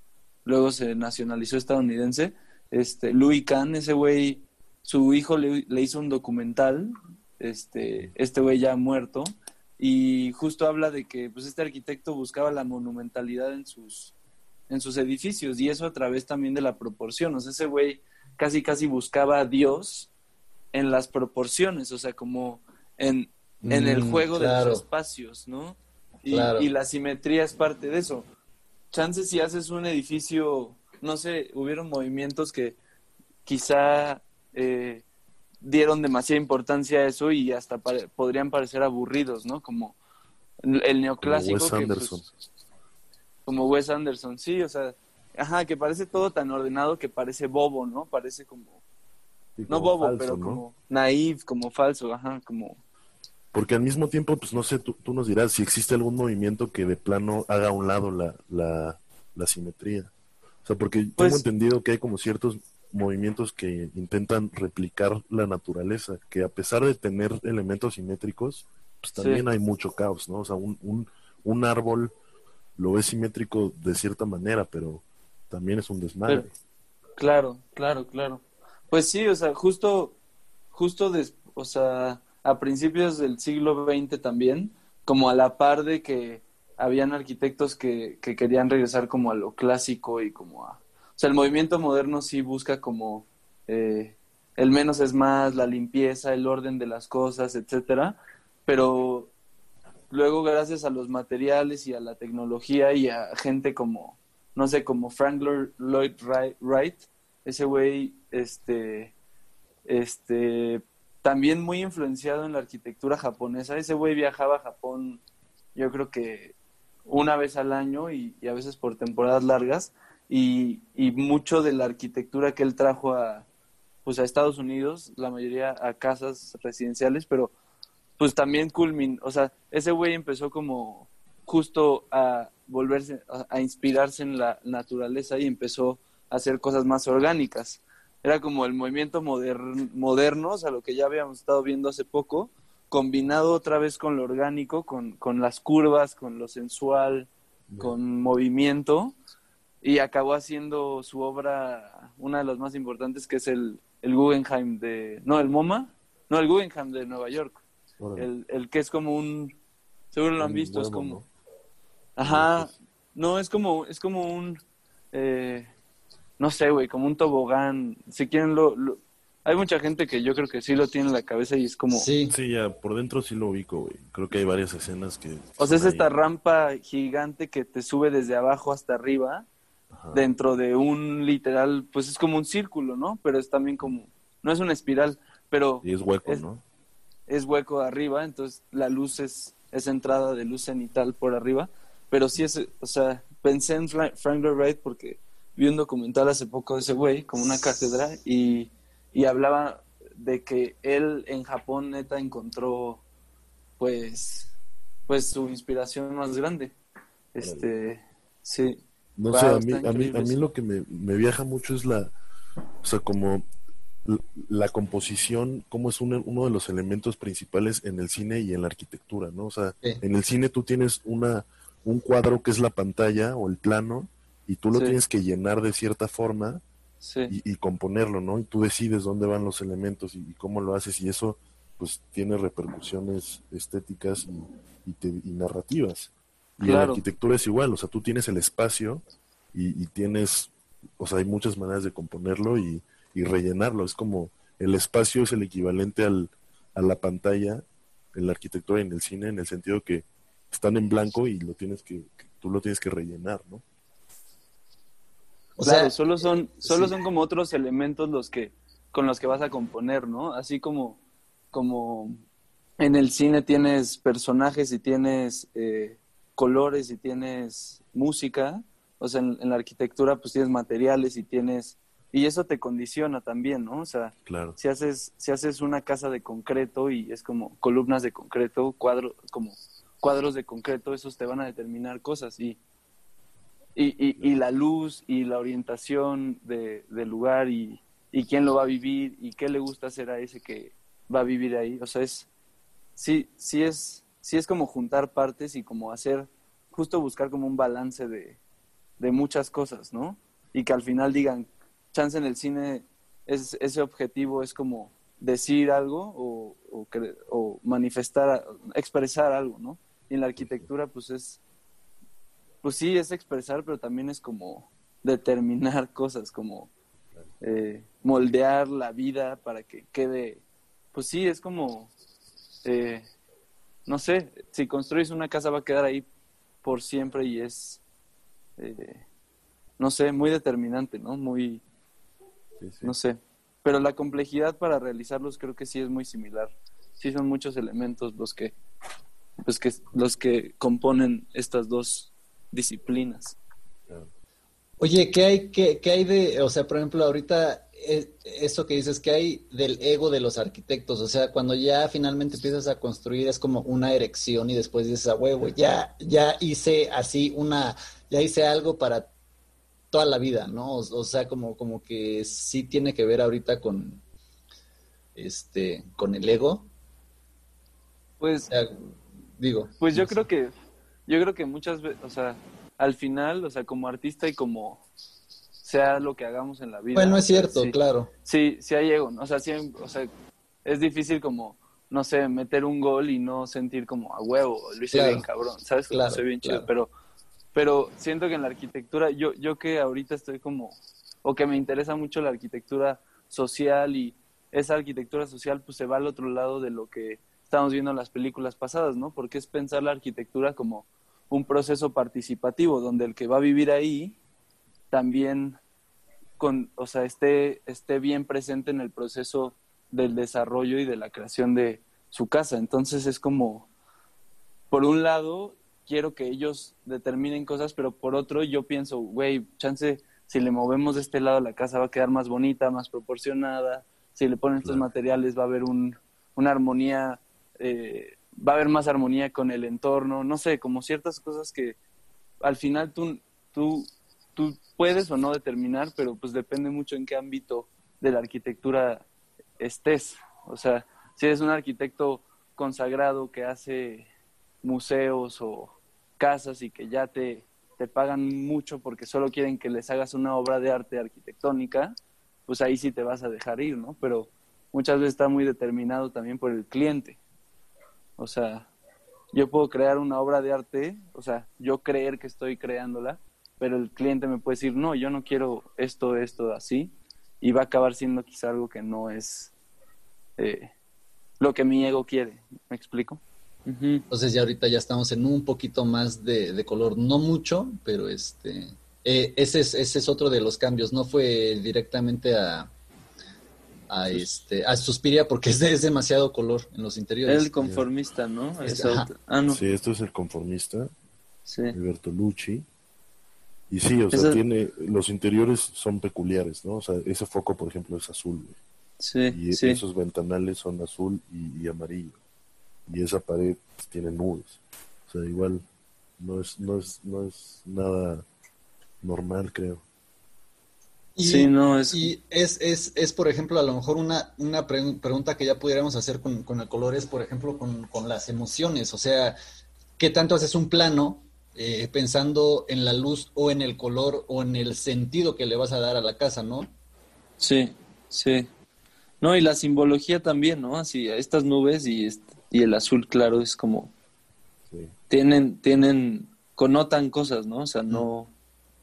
luego se nacionalizó estadounidense, este, Louis Kahn, ese güey, su hijo le, le hizo un documental, este, este güey ya muerto, y justo habla de que, pues, este arquitecto buscaba la monumentalidad en sus, en sus edificios, y eso a través también de la proporción, o sea, ese güey casi casi buscaba a Dios en las proporciones, o sea, como en, en el Mm, juego de los espacios, ¿no? Y, Claro. y la simetría es parte de eso. Chances si haces un edificio, no sé, hubieron movimientos que quizá eh, dieron demasiada importancia a eso y hasta pare- podrían parecer aburridos, ¿no? Como el neoclásico. Wes que, pues, Anderson. como Wes Anderson, sí, o sea, ajá, que parece todo tan ordenado que parece bobo, ¿no? Parece como, Sí, no como bobo, falso, pero ¿no? como naive, como falso, ajá, como, Porque al mismo tiempo, pues no sé, tú, tú nos dirás si existe algún movimiento que de plano haga a un lado la, la, la simetría. O sea, porque Pues- tengo entendido que hay como ciertos movimientos que intentan replicar la naturaleza, que a pesar de tener elementos simétricos, pues Sí. también hay mucho caos, ¿no? O sea, un, un, un árbol lo ves simétrico de cierta manera, pero también es un desmadre. Pero- claro, claro, claro. Pues sí, o sea, justo, justo, des- o sea, a principios del siglo XX también, como a la par de que habían arquitectos que, que querían regresar como a lo clásico y como a... Sea, el movimiento moderno sí busca como eh, el menos es más, la limpieza, el orden de las cosas, etcétera, pero luego gracias a los materiales y a la tecnología y a gente como, no sé, como Frank Lloyd Wright- ese güey, este, este, también muy influenciado en la arquitectura japonesa. Ese güey viajaba a Japón, yo creo que una vez al año y a veces por temporadas largas. Y, y mucho de la arquitectura que él trajo a, pues a Estados Unidos, la mayoría a casas residenciales, pero pues también culmin, o sea, ese güey empezó como justo a volverse, a, a inspirarse en la naturaleza y empezó a hacer cosas más orgánicas. Era como el movimiento modern, moderno, o sea, lo que ya habíamos estado viendo hace poco, combinado otra vez con lo orgánico, con, con las curvas, con lo sensual, con movimiento, y acabó haciendo su obra, una de las más importantes, que es el, el Guggenheim de, no, el MoMA, no, el Guggenheim de Nueva York, el, el que es como un, seguro lo han visto, es como, ¿no? ajá, no, es como, es como un, eh, no sé, güey, como un tobogán, si quieren lo, lo- hay mucha gente que yo creo que sí lo tiene en la cabeza y es como, Sí, Sí, ya, por dentro sí lo ubico, güey. Creo que hay varias escenas que... o sea, es ahí. esta rampa gigante que te sube desde abajo hasta arriba, Ajá. dentro de un literal, pues es como un círculo, ¿no? Pero es también como, no es una espiral, pero Y es hueco, es- ¿no? es hueco arriba, entonces la luz es, es entrada de luz cenital por arriba, pero sí es, o sea, pensé en Fra- Frank Lloyd Wright porque vi un documental hace poco de ese güey, como una cátedra, y, y hablaba de que él en Japón neta encontró, pues, pues su inspiración más grande. Este, sí. No Wow, sé, a mí, a mí, a mí lo que me, me viaja mucho es la, o sea, como la composición, cómo es uno, uno de los elementos principales en el cine y en la arquitectura, ¿no? O sea, Sí. en el cine tú tienes una, un cuadro que es la pantalla o el plano y tú lo Sí. tienes que llenar de cierta forma Sí, y, y componerlo, ¿no? Y tú decides dónde van los elementos y, y cómo lo haces y eso pues tiene repercusiones estéticas y, y te- y narrativas. Y en la arquitectura es igual, o sea, tú tienes el espacio y, y tienes, o sea, hay muchas maneras de componerlo y, y rellenarlo. Es como el espacio es el equivalente al, a la pantalla en la arquitectura y en el cine, en el sentido que están en blanco y lo tienes que, que- tú lo tienes que rellenar, ¿no? o claro, sea, solo son, solo sí. son como otros elementos los que, con los que vas a componer, ¿no? Así como, como en el cine tienes personajes y tienes eh, colores y tienes música, o sea, en, en la arquitectura pues tienes materiales y tienes, y eso te condiciona también, ¿no? O sea, Claro. si haces, si haces una casa de concreto y es como columnas de concreto, cuadro, como cuadros de concreto, esos te van a determinar cosas y y, y, y la luz y la orientación de, del lugar y, y quién lo va a vivir y qué le gusta hacer a ese que va a vivir ahí. O sea, es, sí, sí es, sí es como juntar partes y como hacer, justo buscar como un balance de, de muchas cosas, ¿no? Y que al final digan, chance en el cine, es, ese objetivo es como decir algo o, o, o manifestar, expresar algo, ¿no? Y en la arquitectura, pues es, pues sí, es expresar, pero también es como determinar *laughs* cosas, como eh, moldear la vida para que quede, pues sí, es como, eh, no sé, si construyes una casa va a quedar ahí por siempre y es, eh, no sé, muy determinante, ¿no? Muy, Sí, sí. no sé, pero la complejidad para realizarlos creo que sí es muy similar. Sí son muchos elementos los que, pues que los que componen estas dos disciplinas. Oye, ¿qué hay, qué, qué hay de, o sea, por ejemplo, ahorita eso que dices, ¿qué hay del ego de los arquitectos? O sea, cuando ya finalmente empiezas a construir es como una erección y después dices, a huevo, ya, ya hice así una, ya hice algo para toda la vida, ¿no? O, o sea, como, como que sí tiene que ver ahorita con, este, con el ego. Pues O sea, digo. Pues yo no sé. creo que, yo creo que muchas veces, o sea, al final, o sea, como artista y como sea lo que hagamos en la vida. Bueno, o es sea, cierto, sí, claro. Sí, sí hay ego, o sea, sí, o sea, es difícil como, no sé, meter un gol y no sentir como a huevo, lo hice Claro. bien cabrón, ¿sabes? Claro, soy bien chido, claro. pero, pero siento que en la arquitectura, yo, yo que ahorita estoy como, o que me interesa mucho la arquitectura social y esa arquitectura social pues se va al otro lado de lo que estamos viendo en las películas pasadas, ¿no? Porque es pensar la arquitectura como un proceso participativo, donde el que va a vivir ahí también con, o sea, esté, esté bien presente en el proceso del desarrollo y de la creación de su casa. Entonces es como, por un lado, quiero que ellos determinen cosas, pero por otro yo pienso, güey, chance, si le movemos de este lado la casa va a quedar más bonita, más proporcionada, si le ponen estos Claro. materiales va a haber un, una armonía, eh, va a haber más armonía con el entorno, no sé, como ciertas cosas que al final tú, tú, tú puedes o no determinar, pero pues depende mucho en qué ámbito de la arquitectura estés. O sea, si eres un arquitecto consagrado que hace museos o casas y que ya te, te pagan mucho porque solo quieren que les hagas una obra de arte arquitectónica, pues ahí sí te vas a dejar ir, ¿no? Pero muchas veces está muy determinado también por el cliente. O sea, yo puedo crear una obra de arte, o sea, yo creer que estoy creándola, pero el cliente me puede decir, no, yo no quiero esto, esto, así, y va a acabar siendo quizá algo que no es eh, lo que mi ego quiere. ¿Me explico? Entonces ya ahorita ya estamos en un poquito más de, de color, no mucho, pero este, eh, ese es ese es otro de los cambios. No fue directamente a a este a Suspiria porque es, de- es demasiado color en los interiores. El conformista, ¿no? Es- Esa ajá. otra- Ah, no. Sí, esto es el conformista Sí. de Bertolucci. Y sí, o sea, tiene, los interiores son peculiares, ¿no? O sea, ese foco, por ejemplo, es azul, güey. Sí, y sí. esos ventanales son azul y, y amarillo. Y esa pared pues, tiene nubes. O sea, igual no es, no es, no es nada normal, creo. Y, Sí, no, es- y es, es, es, por ejemplo, a lo mejor una, una pre- pregunta que ya pudiéramos hacer con, con el color es, por ejemplo, con, con las emociones. O sea, ¿qué tanto haces un plano eh, pensando en la luz o en el color o en el sentido que le vas a dar a la casa, ¿no? Sí, sí. No, y la simbología también, ¿no? Así, estas nubes y, y el azul claro es como, Sí. tienen, tienen, connotan cosas, ¿no? O sea, no,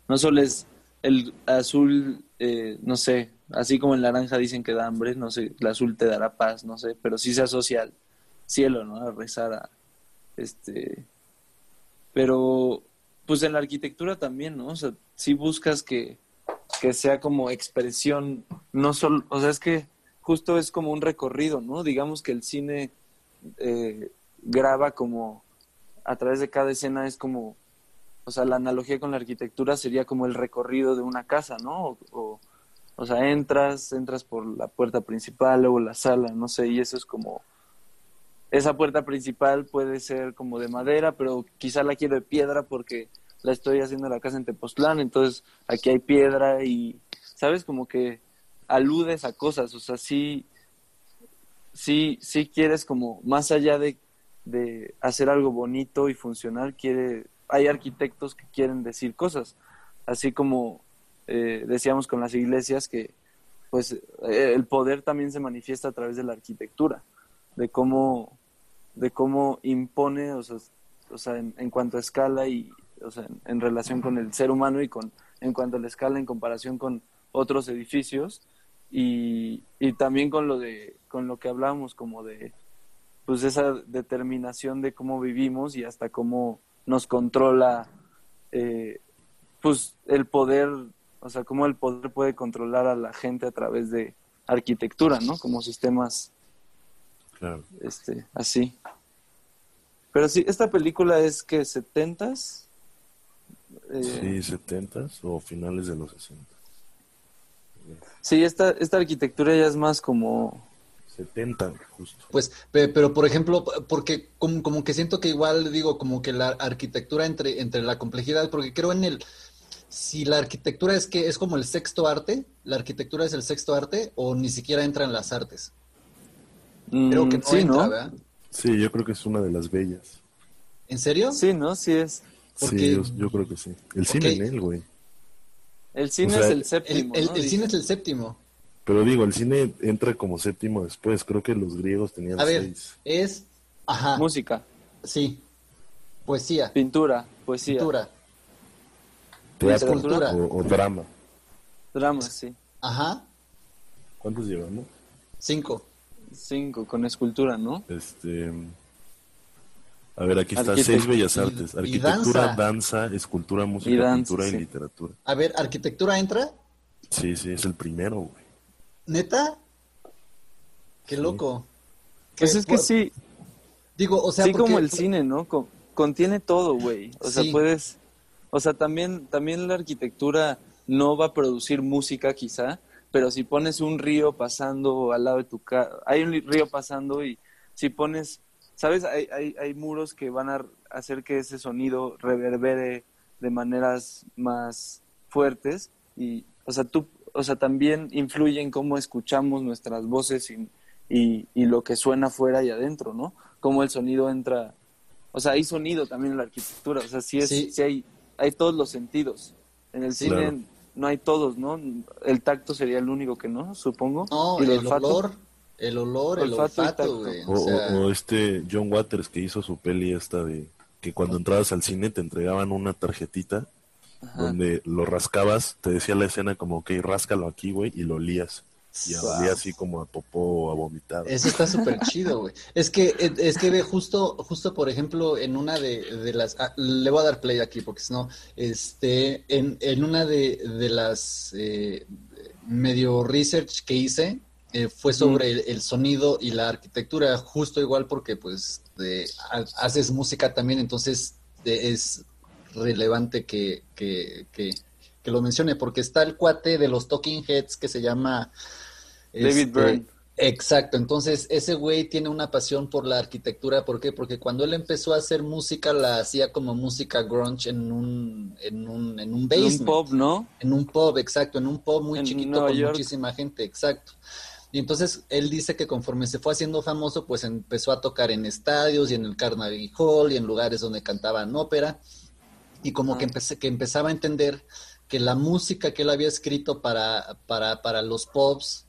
no solo es el azul, eh, no sé, así como el naranja dicen que da hambre, no sé, el azul te dará paz, no sé, pero sí se asocia al cielo, ¿no? A rezar a, este, pero, pues en la arquitectura también, ¿no? O sea, si buscas que, que sea como expresión, no solo, o sea, es que justo es como un recorrido, ¿no? Digamos que el cine eh, graba como a través de cada escena es como, o sea, la analogía con la arquitectura sería como el recorrido de una casa, ¿no? O, o, sea, entras, entras por la puerta principal, luego la sala, no sé, y eso es como, esa puerta principal puede ser como de madera, pero quizá la quiero de piedra porque la estoy haciendo la casa en Tepoztlán, entonces aquí hay piedra y, ¿sabes? Como que aludes a cosas, o sea, sí, sí, sí quieres como, más allá de, de hacer algo bonito y funcional, quiere, hay arquitectos que quieren decir cosas, así como eh, decíamos con las iglesias que pues eh, el poder también se manifiesta a través de la arquitectura, de cómo, de cómo impone, o sea, en cuanto a escala y, o sea, en, relación con el ser humano y con, en cuanto a la escala en comparación con otros edificios y, y también con lo de, con lo que hablábamos como de, pues esa determinación de cómo vivimos y hasta cómo nos controla, eh, pues el poder o sea, cómo el poder puede controlar a la gente a través de arquitectura, ¿no? Como sistemas Claro. este, así. Pero sí, esta película es que 70s. Eh, Sí, 70s o finales de los 60. sí, esta, esta arquitectura ya es más como. 70, justo. Pues, pe- pero por ejemplo, porque como, como que siento que igual digo, como que la arquitectura entre, entre la complejidad, porque creo en el, si la arquitectura es que es como el sexto arte, la arquitectura es el sexto arte, o ni siquiera entra en las artes. Creo que mm, no sí, entra, ¿no? ¿verdad? Sí, yo creo que es una de las bellas. ¿En serio? Sí, ¿no? Sí es. Porque- Sí, yo, yo creo que sí. El cine en él, güey. El cine O sea, es el El, séptimo. el- ¿no? el cine es el séptimo. Pero digo, el cine entra como séptimo después. Creo que los griegos tenían A ver, seis. es, ajá, Música, sí, poesía, pintura, poesía, pintura, Teatro escultura. o, o drama. drama, sí. ajá, ¿Cuántos llevamos? cinco. Cinco, con escultura, ¿no? Este. A ver, aquí está seis bellas artes: y arquitectura, danza. danza, escultura, música, Y danza, pintura y literatura. A ver, arquitectura entra, Sí, sí, es el primero, güey. neta, qué Sí. loco. Pues es que por- sí, Digo, o sea, sí porque- como el cine, ¿no? Co- contiene todo, güey. O sea, Sí. puedes, o sea, también, también la arquitectura no va a producir música quizá, pero si pones un río pasando al lado de tu casa, hay un río pasando y si pones, ¿sabes? Hay, hay, hay muros que van a hacer que ese sonido reverbere de maneras más fuertes y, o sea, tú, o sea, también influye en cómo escuchamos nuestras voces y, y, y lo que suena afuera y adentro, ¿no? Cómo el sonido entra, o sea, hay sonido también en la arquitectura, o sea, sí, es, Sí. sí hay, hay todos los sentidos. En el cine Claro. No hay todos, ¿no? El tacto sería el único que no, supongo. No, y el, olor, el olor, el Olfato y olfato, tacto. güey. O, O sea, o- o este John Waters que hizo su peli esta de que cuando entrabas al cine te entregaban una tarjetita Ajá. donde lo rascabas, te decía la escena como, ok, ráscalo aquí, güey, y lo olías. Y olía así como a popó a vomitado. Eso está súper chido, güey. Es que, es que ve, justo, justo por ejemplo, en una de, de las, ah, le voy a dar play aquí porque si no, este, en, en una de, de las eh, medio research que hice, eh, fue sobre el, el sonido y la arquitectura, justo igual porque pues de- ha- haces música también, entonces de- es relevante que, que, que, que lo mencione, porque está el cuate de los Talking Heads que se llama David este, Byrne. Exacto, entonces ese güey tiene una pasión por la arquitectura, ¿por qué? Porque cuando él empezó a hacer música la hacía como música grunge en un en un en un En basement, un pop, ¿no? en un pub, exacto, en un pub muy En chiquito Nueva con York. muchísima gente, exacto. Y entonces él dice que conforme se fue haciendo famoso, pues empezó a tocar en estadios y en el Carnegie Hall y en lugares donde cantaban ópera y como que empecé que empezaba a entender que la música que él había escrito para para para los pubs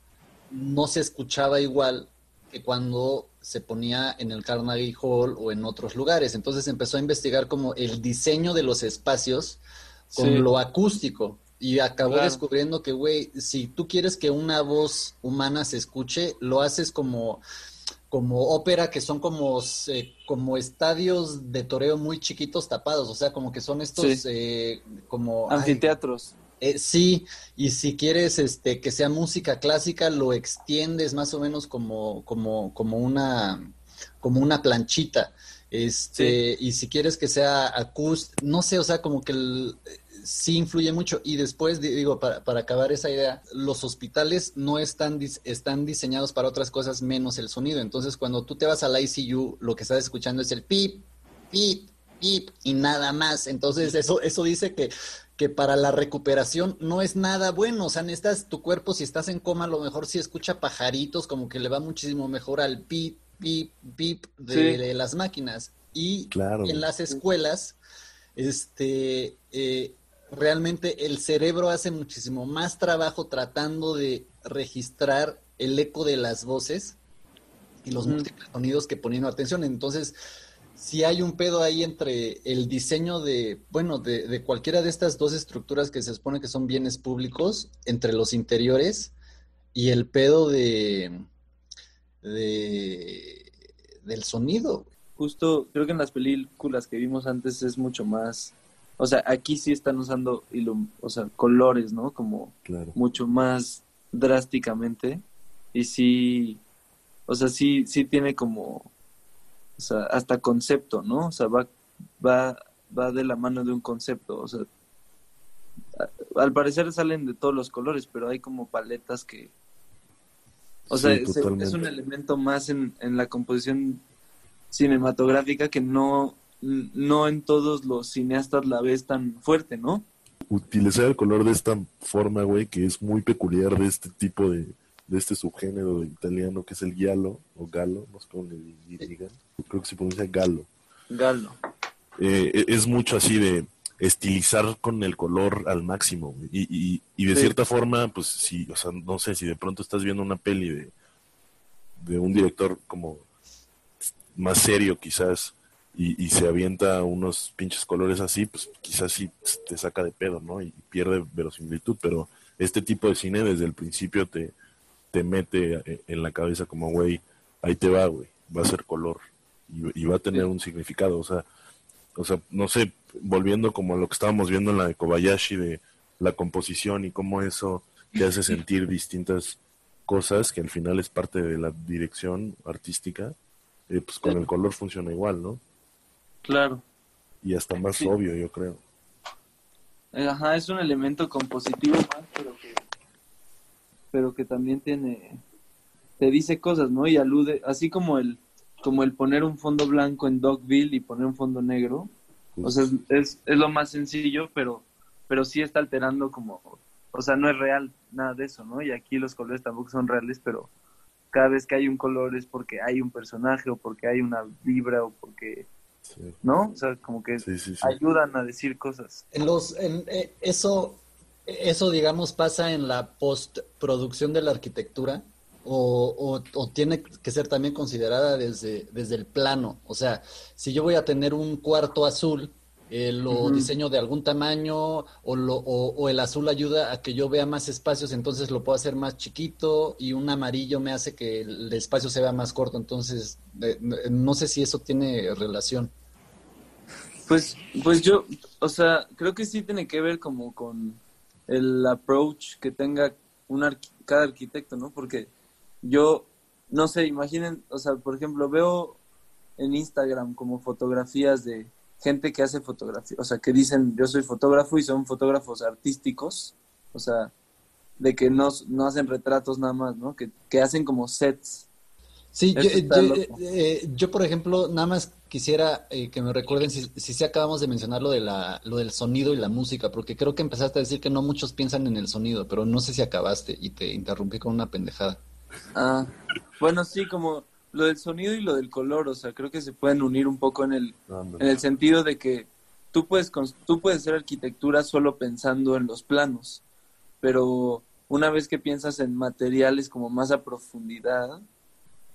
no se escuchaba igual que cuando se ponía en el Carnegie Hall o en otros lugares. Entonces empezó a investigar como el diseño de los espacios con Sí. lo acústico y acabó Claro. descubriendo que, güey, si tú quieres que una voz humana se escuche, lo haces como como ópera que son como eh, como estadios de toreo muy chiquitos tapados, o sea, como que son estos Sí. eh, como ay, Anfiteatros. eh, sí, y si quieres este que sea música clásica, lo extiendes más o menos como, como, como una, como una planchita. Este, y si quieres que sea acústico, no sé, o sea, como que el- sí influye mucho. Y después, di- digo, para, para acabar esa idea, los hospitales no están, dis- están diseñados para otras cosas menos el sonido. Entonces, cuando tú te vas al ICU, lo que estás escuchando es el pip, pip, pip y nada más. Entonces, eso, eso dice que, que para la recuperación no es nada bueno. O sea, necesitas tu cuerpo, si estás en coma, a lo mejor si escucha pajaritos, como que le va muchísimo mejor al pip, pip, pip de, de las máquinas. Y Claro. en las escuelas, este, eh, realmente el cerebro hace muchísimo más trabajo tratando de registrar el eco de las voces y los múltiples sonidos que poniendo atención. Entonces, si hay un pedo ahí entre el diseño de, bueno, de, de cualquiera de estas dos estructuras que se supone que son bienes públicos, entre los interiores y el pedo de, de del sonido. Justo, creo que en las películas que vimos antes es mucho más, o sea, aquí sí están usando ilum- o sea, colores, ¿no? Como Claro. mucho más drásticamente y sí, o sea, sí, sí tiene como, o sea, hasta concepto, ¿no? O sea, va, va, va de la mano de un concepto, o sea, a- al parecer salen de todos los colores, pero hay como paletas que, o sea, es, es un elemento más en, en la composición cinematográfica que no, no en todos los cineastas la ves tan fuerte, ¿no? Utilizar el color de esta forma, güey, que es muy peculiar de este tipo de, de este subgénero de italiano que es el giallo o gallo, no sé cómo le digan. Creo que se pronuncia gallo. Galo. Eh, e- es mucho así de estilizar con el color al máximo, güey. Y, y, y de Sí. cierta forma, pues sí, o sea, no sé, si de pronto estás viendo una peli de, de un director como más serio quizás y, y se avienta unos pinches colores así, pues quizás sí te saca de pedo, ¿no? Y pierde verosimilitud, pero este tipo de cine desde el principio te, te mete eh, en la cabeza como, güey, ahí te va, güey, va a ser color y, y va a tener Sí. un significado, o sea, o sea, no sé, volviendo como a lo que estábamos viendo en la de Kobayashi de la composición y cómo eso te hace sentir distintas cosas que al final es parte de la dirección artística, eh, pues con el color funciona igual, ¿no? Claro. Y hasta más Sí. obvio, yo creo. Eh, Ajá, es un elemento compositivo más, pero que, pero que también tiene, te dice cosas, ¿no? Y alude, así como el, como el poner un fondo blanco en Dogville y poner un fondo negro, o sea, es, es, es lo más sencillo, pero, pero sí está alterando como, o sea, no es real nada de eso, ¿no? Y aquí los colores tampoco son reales, pero cada vez que hay un color es porque hay un personaje o porque hay una vibra o porque, Sí, ¿no? O sea, como que sí, sí. sí. ayudan a decir cosas. En los, en, eh, eso, eso, digamos, pasa en la postproducción de la arquitectura o, o, o tiene que ser también considerada desde, desde el plano. O sea, si yo voy a tener un cuarto azul, eh, lo diseño de algún tamaño o, lo, o, o el azul ayuda a que yo vea más espacios, entonces lo puedo hacer más chiquito y un amarillo me hace que el espacio se vea más corto. Entonces, eh, no sé si eso tiene relación. Pues, pues yo, o sea, creo que sí tiene que ver como con el approach que tenga un cada arquitecto, ¿no? Porque yo, no sé, imaginen, o sea, por ejemplo, veo en Instagram como fotografías de gente que hace fotografía, o sea, que dicen yo soy fotógrafo y son fotógrafos artísticos, o sea, de que no, no hacen retratos nada más, ¿no? Que, que hacen como sets. Sí, yo, yo- loco. eh, yo, por ejemplo, nada más quisiera eh, que me recuerden si, si sí acabamos de mencionar lo de la, lo del sonido y la música, porque creo que empezaste a decir que no muchos piensan en el sonido, pero no sé si acabaste y te interrumpí con una pendejada. Ah, bueno, sí, como lo del sonido y lo del color, o sea, creo que se pueden unir un poco en el, en el sentido de que tú puedes, tú puedes hacer arquitectura solo pensando en los planos, pero una vez que piensas en materiales como más a profundidad,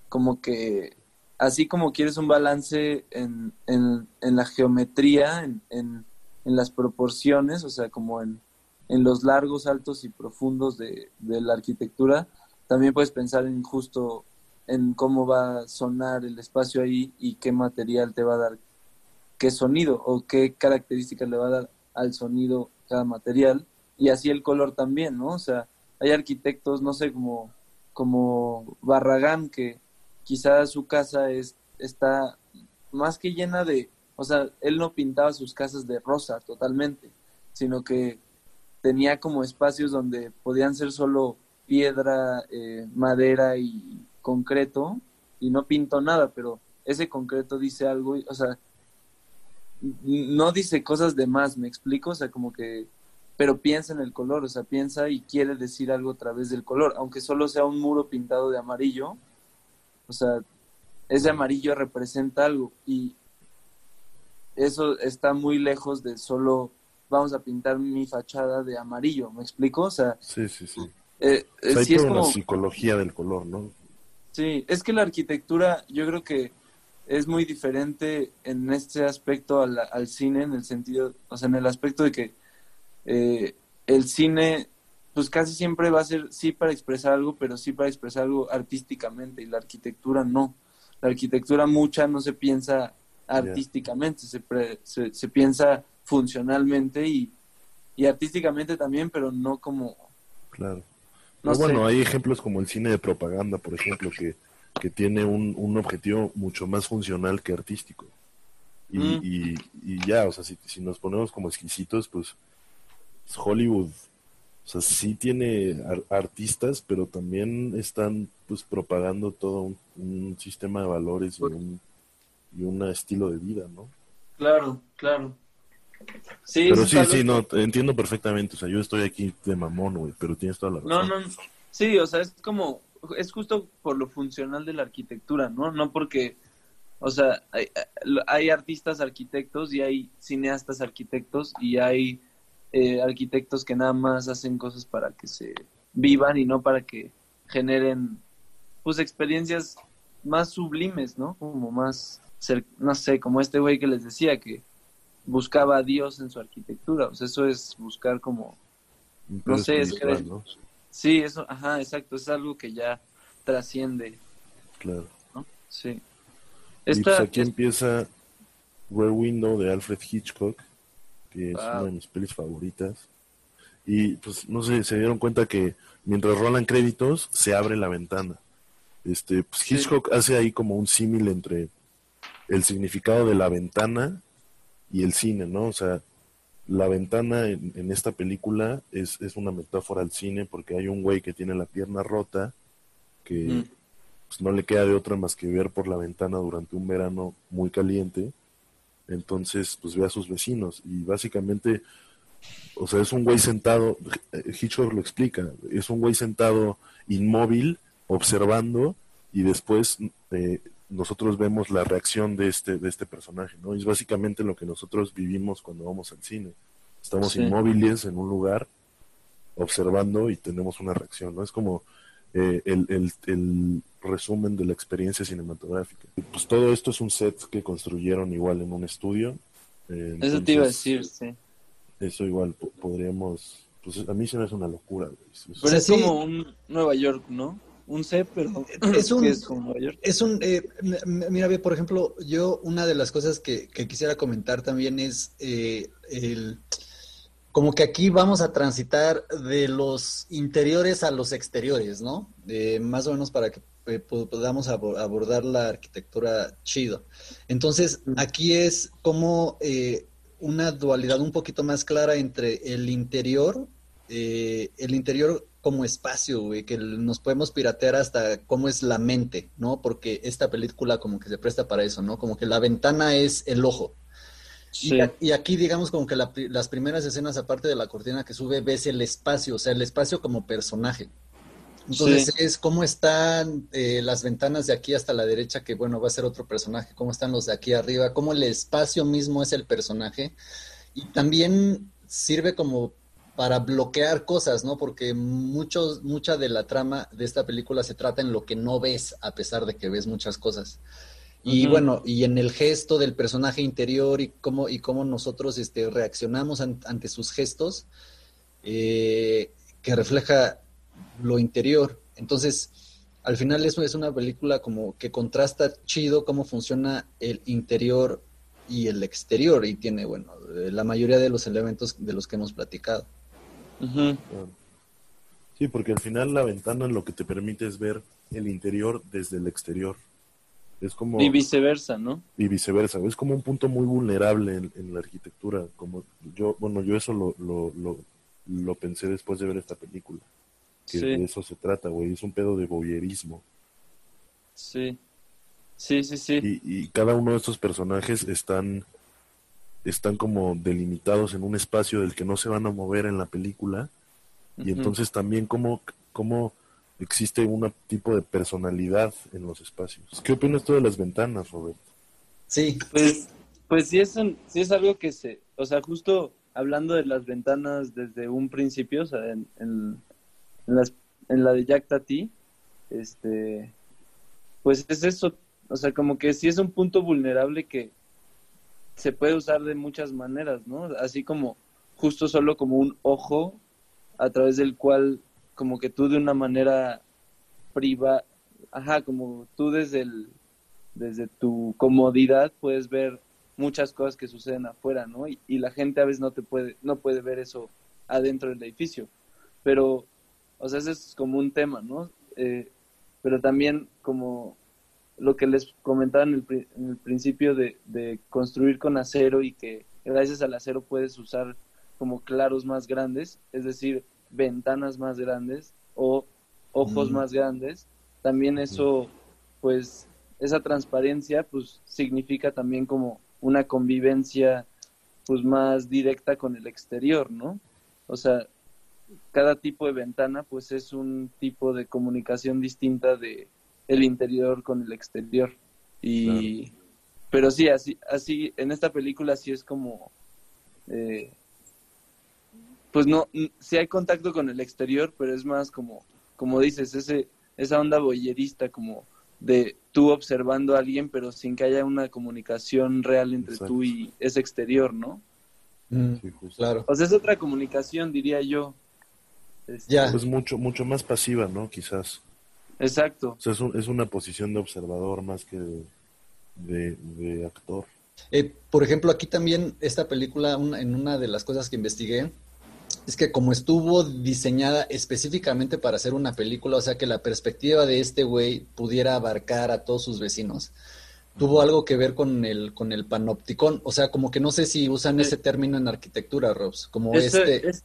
como que así como quieres un balance en, en, en la geometría, en, en, en las proporciones, o sea, como en, en los largos, altos y profundos de, de la arquitectura, también puedes pensar en justo en cómo va a sonar el espacio ahí y qué material te va a dar qué sonido o qué características le va a dar al sonido cada material y así el color también, ¿no? O sea, hay arquitectos, no sé, como, como Barragán, que quizás su casa es, está más que llena de, o sea, él no pintaba sus casas de rosa totalmente, sino que tenía como espacios donde podían ser solo piedra, eh, madera y concreto, y no pintó nada, pero ese concreto dice algo, o sea, no dice cosas de más, ¿me explico? O sea, como que, pero piensa en el color, o sea, piensa y quiere decir algo a través del color, aunque solo sea un muro pintado de amarillo, o sea, ese amarillo representa algo y eso está muy lejos de solo vamos a pintar mi fachada de amarillo, ¿me explico? O sea, Sí, sí, sí. eh, O sea, hay sí es toda una como... psicología del color, ¿no? Sí, es que la arquitectura yo creo que es muy diferente en este aspecto al, al cine, en el sentido, o sea, en el aspecto de que eh, el cine, pues casi siempre va a ser sí para expresar algo, pero sí para expresar algo artísticamente, y la arquitectura no. La arquitectura mucha no se piensa artísticamente, se, pre- se, se piensa funcionalmente y, y artísticamente también, pero no como, Claro. No Pero sé. bueno, hay ejemplos como el cine de propaganda, por ejemplo, que, que tiene un, un objetivo mucho más funcional que artístico. Y, Mm. y, y ya, o sea, si, si nos ponemos como exquisitos, pues pues, Hollywood, o sea, sí tiene ar- artistas, pero también están pues propagando todo un, un sistema de valores y un, y un estilo de vida, ¿no? Claro, claro. Sí, Pero sí, sí, no, entiendo perfectamente, o sea, yo estoy aquí de mamón, güey, pero tienes toda la razón. No, no, sí, o sea, es como, es justo por lo funcional de la arquitectura, ¿no? No porque, o sea, hay, hay artistas arquitectos y hay cineastas arquitectos y hay eh, arquitectos que nada más hacen cosas para que se vivan y no para que generen, pues, experiencias más sublimes, ¿no? Como más, no sé, como este güey que les decía que buscaba a Dios en su arquitectura, o sea, eso es buscar como no sé, es que- ¿no? Sí, eso, ajá, exacto, es algo que ya trasciende, Claro. ¿no? Sí. y pues Esta, aquí empieza Rear Window de Alfred Hitchcock, que es una de mis pelis favoritas. Y pues no sé, se dieron cuenta que mientras rolan créditos, se abre la ventana. Este, pues Sí. Hitchcock hace ahí como un símil entre el significado de la ventana y el cine, ¿no? O sea, la ventana en, en esta película es, es una metáfora al cine porque hay un güey que tiene la pierna rota, que Mm. pues, no le queda de otra más que ver por la ventana durante un verano muy caliente. Entonces, pues ve a sus vecinos y básicamente, o sea, es un güey sentado, Hitchcock lo explica, es un güey sentado inmóvil, observando y después eh, nosotros vemos la reacción de este, de este personaje, ¿no? Y es básicamente lo que nosotros vivimos cuando vamos al cine. Estamos Sí. inmóviles en un lugar, observando y tenemos una reacción, ¿no? Es como eh, el, el, el resumen de la experiencia cinematográfica. Pues todo esto es un set que construyeron igual en un estudio. eh, eso te iba a decir, sí. Eso igual po- podríamos, pues a mí se me hace una locura. güey. Pero es sí. como un Nueva York, ¿no? Un C, pero Es un- es como York. Es un, eh, mira, ve, por ejemplo, yo una de las cosas que, que quisiera comentar también es eh, el, como que aquí vamos a transitar de los interiores a los exteriores, ¿no? Eh, más o menos para que eh, po- podamos abo- abordar la arquitectura chido. Entonces, aquí es como eh, una dualidad un poquito más clara entre el interior, eh, el interior como espacio, güey, que nos podemos piratear hasta cómo es la mente, ¿no? Porque esta película como que se presta para eso, ¿no? Como que la ventana es el ojo. Y, Sí, y aquí, digamos, como que la las primeras escenas, aparte de la cortina que sube, ves el espacio, o sea, el espacio como personaje. Entonces Sí. es cómo están eh, las ventanas de aquí hasta la derecha, que bueno, va a ser otro personaje, cómo están los de aquí arriba, cómo el espacio mismo es el personaje. Y también sirve como para bloquear cosas, ¿no? Porque muchos, mucha de la trama de esta película se trata en lo que no ves, a pesar de que ves muchas cosas. Y bueno, y en el gesto del personaje interior y cómo, y cómo nosotros este, reaccionamos an- ante sus gestos, eh, que refleja lo interior. Entonces, al final eso es una película como que contrasta chido cómo funciona el interior y el exterior y tiene, bueno, la mayoría de los elementos de los que hemos platicado. Sí, porque al final la ventana lo que te permite es ver el interior desde el exterior. Es como y viceversa, ¿no? y viceversa. Es como un punto muy vulnerable en, en la arquitectura. Como yo, bueno, yo eso lo, lo, lo, lo pensé después de ver esta película. Que Sí. de eso se trata, güey. Es un pedo de voyerismo. Sí. Sí, sí, sí. Y, y cada uno de estos personajes están están como delimitados en un espacio del que no se van a mover en la película y entonces también como cómo existe un tipo de personalidad en los espacios. ¿Qué opinas tú de las ventanas, Robert? Sí. Pues, pues sí, es, sí es algo que se, o sea, justo hablando de las ventanas desde un principio, o sea, en, en, las, en la de Jack Tati, este, pues es eso, o sea, como que sí es un punto vulnerable que se puede usar de muchas maneras, ¿no? Así como justo solo como un ojo a través del cual como que tú de una manera privada, ajá, como tú desde el, desde tu comodidad puedes ver muchas cosas que suceden afuera, ¿no? Y, la gente a veces no te puede, no puede ver eso adentro del edificio. Pero, o sea, ese es como un tema, ¿no? Eh, pero también como lo que les comentaba en el, en el principio de, de, construir con acero y que gracias al acero puedes usar como claros más grandes, es decir, ventanas más grandes o ojos mm. más grandes, también eso, pues, esa transparencia, pues, significa también como una convivencia, pues, más directa con el exterior, ¿no? O sea, cada tipo de ventana, pues, es un tipo de comunicación distinta de el interior con el exterior. Y, pero sí, así, así, en esta película sí es como, eh, pues no, sí hay contacto con el exterior, pero es más como, como dices, ese, esa onda boyerista, como de tú observando a alguien, pero sin que haya una comunicación real entre tú y ese exterior, ¿no? Mm, claro. O sea, es otra comunicación, diría yo. Este, ya. Es mucho, mucho más pasiva, ¿no? Quizás. Exacto. O sea, es, es una posición de observador más que de, de, actor. Eh, por ejemplo, aquí también esta película, en una de las cosas que investigué, es que como estuvo diseñada específicamente para hacer una película, o sea que la perspectiva de este güey pudiera abarcar a todos sus vecinos, tuvo algo que ver con el con el panopticón, o sea, como que no sé si usan ese término en arquitectura, Robs, como este es,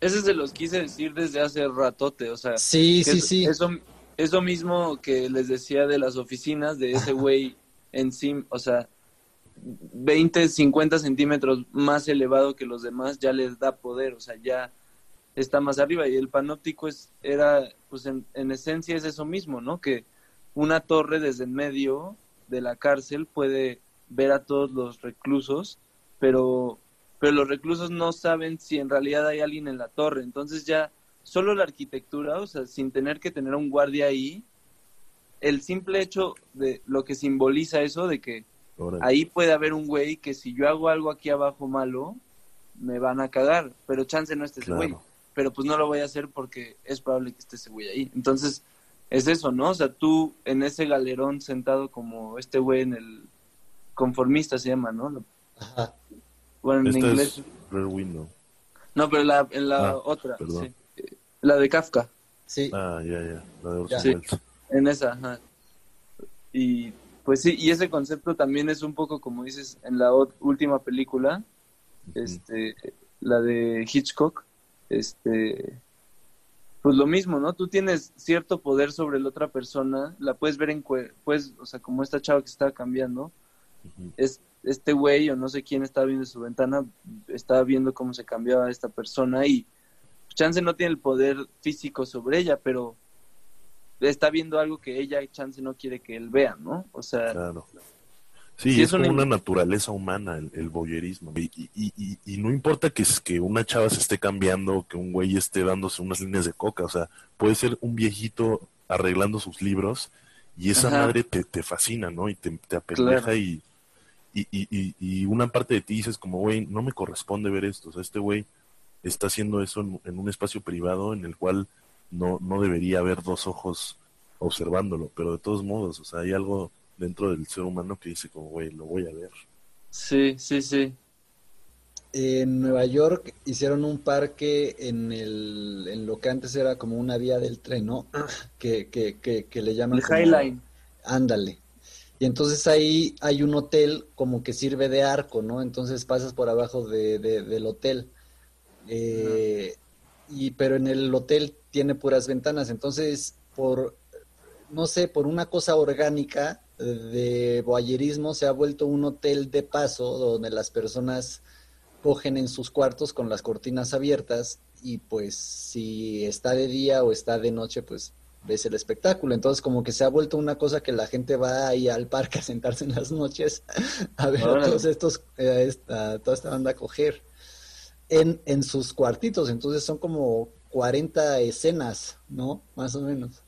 ese se los quise decir desde hace ratote, o sea, sí, sí, sí. Eso es lo mismo que les decía de las oficinas de ese *laughs* güey encima, o sea, 20, 50 centímetros más elevado que los demás ya les da poder, o sea, ya está más arriba. Y el panóptico es, era, pues en, esencia es eso mismo, ¿no? Que una torre desde en medio de la cárcel puede ver a todos los reclusos, pero, pero los reclusos no saben si en realidad hay alguien en la torre. Entonces ya solo la arquitectura, o sea, sin tener que tener un guardia ahí, el simple hecho de lo que simboliza eso, de que Ahí puede haber un güey que si yo hago algo aquí abajo malo, me van a cagar, pero chance no esté ese güey. Pero pues no lo voy a hacer porque es probable que esté ese güey ahí. Entonces, es eso, ¿no? O sea, tú en ese galerón sentado como este güey en el conformista se llama, ¿no? Ajá. Bueno, en inglés. No, pero la, en la ah, otra, sí. La de Kafka. Sí. Ah, ya, ya. La de En esa, ajá. Y pues sí, y ese concepto también es un poco como dices en la última película, este, la de Hitchcock, este, pues lo mismo, ¿no? Tú tienes cierto poder sobre la otra persona, la puedes ver en, pues, o sea, como esta chava que estaba cambiando, es este güey o no sé quién estaba viendo su ventana, estaba viendo cómo se cambiaba esta persona y chance no tiene el poder físico sobre ella, pero está viendo algo que ella, chance, no quiere que él vea, ¿no? O sea... Claro. Sí, es, como una naturaleza humana el, el boyerismo. Y, y, y, no importa que, que una chava se esté cambiando, que un güey esté dándose unas líneas de coca, o sea, puede ser un viejito arreglando sus libros y esa madre te, te, fascina, ¿no? Y te, te apeleja y, y, y, una parte de ti dices como, güey, no me corresponde ver esto, o sea, este güey está haciendo eso en un espacio privado en el cual no, no debería haber dos ojos observándolo, pero de todos modos, o sea, hay algo dentro del ser humano que dice como, güey, lo voy a ver. Sí, sí, sí. En Nueva York hicieron un parque en, el, en lo que antes era como una vía del tren, ¿no? *clears throat* Que, que, que, le llaman... El Highline. Ándale. Y entonces ahí hay un hotel como que sirve de arco, ¿no? Entonces pasas por abajo de, del hotel. Eh, y pero en el hotel tiene puras ventanas, entonces por no sé, por una cosa orgánica de boyerismo se ha vuelto un hotel de paso donde las personas cogen en sus cuartos con las cortinas abiertas y pues si está de día o está de noche, pues ves el espectáculo. Entonces como que se ha vuelto una cosa que la gente va ahí al parque a sentarse en las noches *laughs* a ver a todos estos, eh, a toda esta banda a coger en, en sus cuartitos. Entonces son como 40 escenas, ¿no? Más o menos.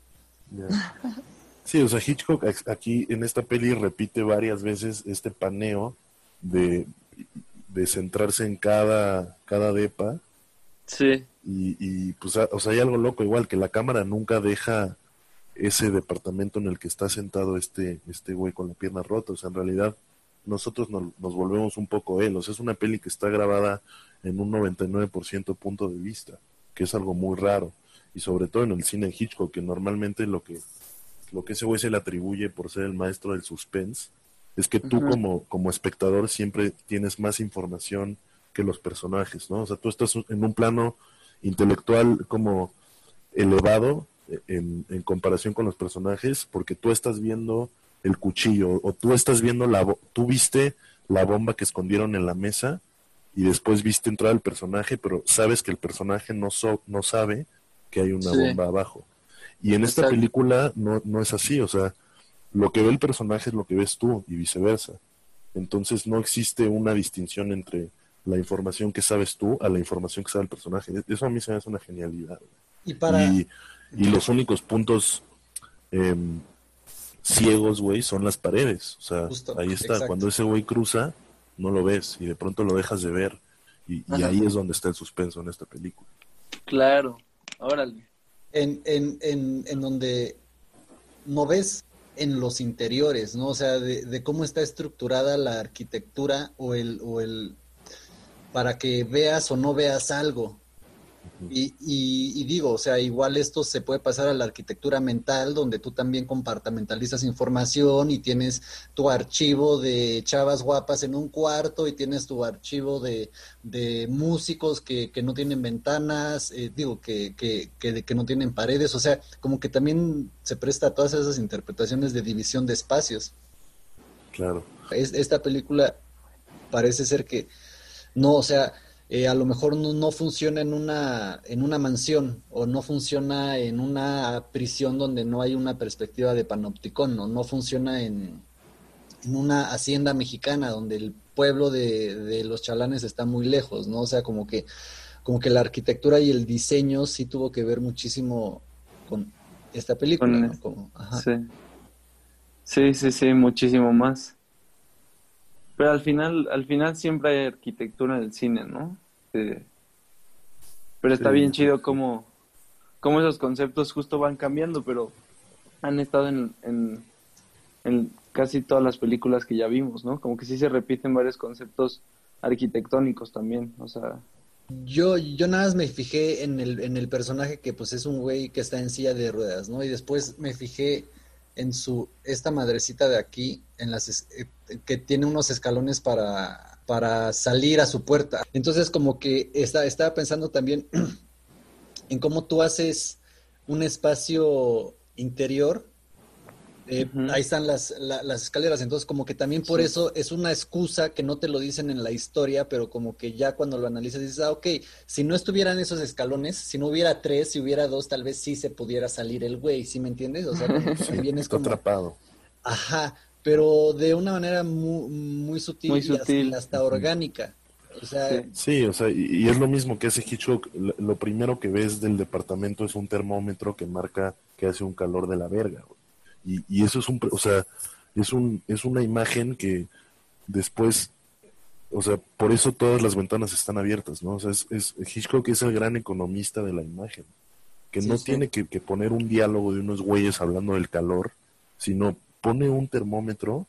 Sí, o sea, Hitchcock aquí en esta peli repite varias veces este paneo de, de centrarse en cada, cada depa. Sí. Y, y pues, o sea, hay algo loco, igual que la cámara nunca deja ese departamento en el que está sentado este, este güey con la pierna rota. O sea, en realidad nosotros nos, nos volvemos un poco él. O sea, es una peli que está grabada en un 99% punto de vista, que es algo muy raro. Y sobre todo en el cine Hitchcock, que normalmente lo que, lo que ese güey se le atribuye por ser el maestro del suspense es que tú como, como espectador siempre tienes más información que los personajes, ¿no? O sea, tú estás en un plano intelectual como elevado en, en comparación con los personajes porque tú estás viendo el cuchillo o tú estás viendo la tú viste la bomba que escondieron en la mesa y después viste entrar al personaje pero sabes que el personaje no no sabe que hay una bomba abajo y en esta película no, no es así o sea lo que ve el personaje es lo que ves tú y viceversa. Entonces no existe una distinción entre la información que sabes tú a la información que sabe el personaje. Eso a mí se me hace una genialidad. Y, para... y, los únicos puntos em, ciegos, güey, son las paredes. O sea, ahí está. Cuando ese güey cruza, no lo ves y de pronto lo dejas de ver. Y, ahí es donde está el suspenso en esta película. Claro, órale. En, en, en, en donde no ves en los interiores, ¿no? O sea, de, cómo está estructurada la arquitectura o el, o el, para que veas o no veas algo. Y, y, digo, o sea, igual esto se puede pasar a la arquitectura mental, donde tú también compartamentalizas información y tienes tu archivo de chavas guapas en un cuarto y tienes tu archivo de, de músicos que, que no tienen ventanas, eh, digo, que, que, que, que no tienen paredes, o sea, como que también se presta a todas esas interpretaciones de división de espacios. Claro. esta película parece ser que no, o sea, eh, a lo mejor no, funciona en una, en una mansión o no funciona en una prisión donde no hay una perspectiva de panopticón, o no funciona en, en una hacienda mexicana donde el pueblo de, los chalanes está muy lejos, ¿no? O sea, como que, como que la arquitectura y el diseño sí tuvo que ver muchísimo con esta película, Sí. sí, sí, sí, muchísimo más. Pero al final, al final siempre hay arquitectura en el cine, ¿no? Pero está bien chido como, como esos conceptos justo van cambiando, pero han estado en, en, casi todas las películas que ya vimos, ¿no? Como que sí se repiten varios conceptos arquitectónicos también, o sea... Yo, yo nada más me fijé en el, en el personaje que pues es un güey que está en silla de ruedas, ¿no? Y después me fijé en su, esta madrecita de aquí, en las, eh, que tiene unos escalones para para salir a su puerta. Entonces como que está, estaba pensando también *clears throat* en cómo tú haces un espacio interior. Eh, ahí están las, las escaleras, entonces como que también por eso es una excusa que no te lo dicen en la historia, pero como que ya cuando lo analizas dices, ah, ok, si no estuvieran esos escalones, si no hubiera tres, si hubiera dos, tal vez sí se pudiera salir el güey, ¿sí me entiendes? O sea, *laughs* bien es como... atrapado. Ajá, pero de una manera muy, muy sutil, y hasta, orgánica. O sea, sí. o sea, y, es lo mismo que ese Hitchcock. Lo, primero que ves del departamento es un termómetro que marca que hace un calor de la verga. Y, y eso es un, o sea, es un, es una imagen que después, o sea, por eso todas las ventanas están abiertas, ¿no? O sea, es, es Hitchcock es el gran economista de la imagen, que no tiene que, que poner un diálogo de unos güeyes hablando del calor, sino pone un termómetro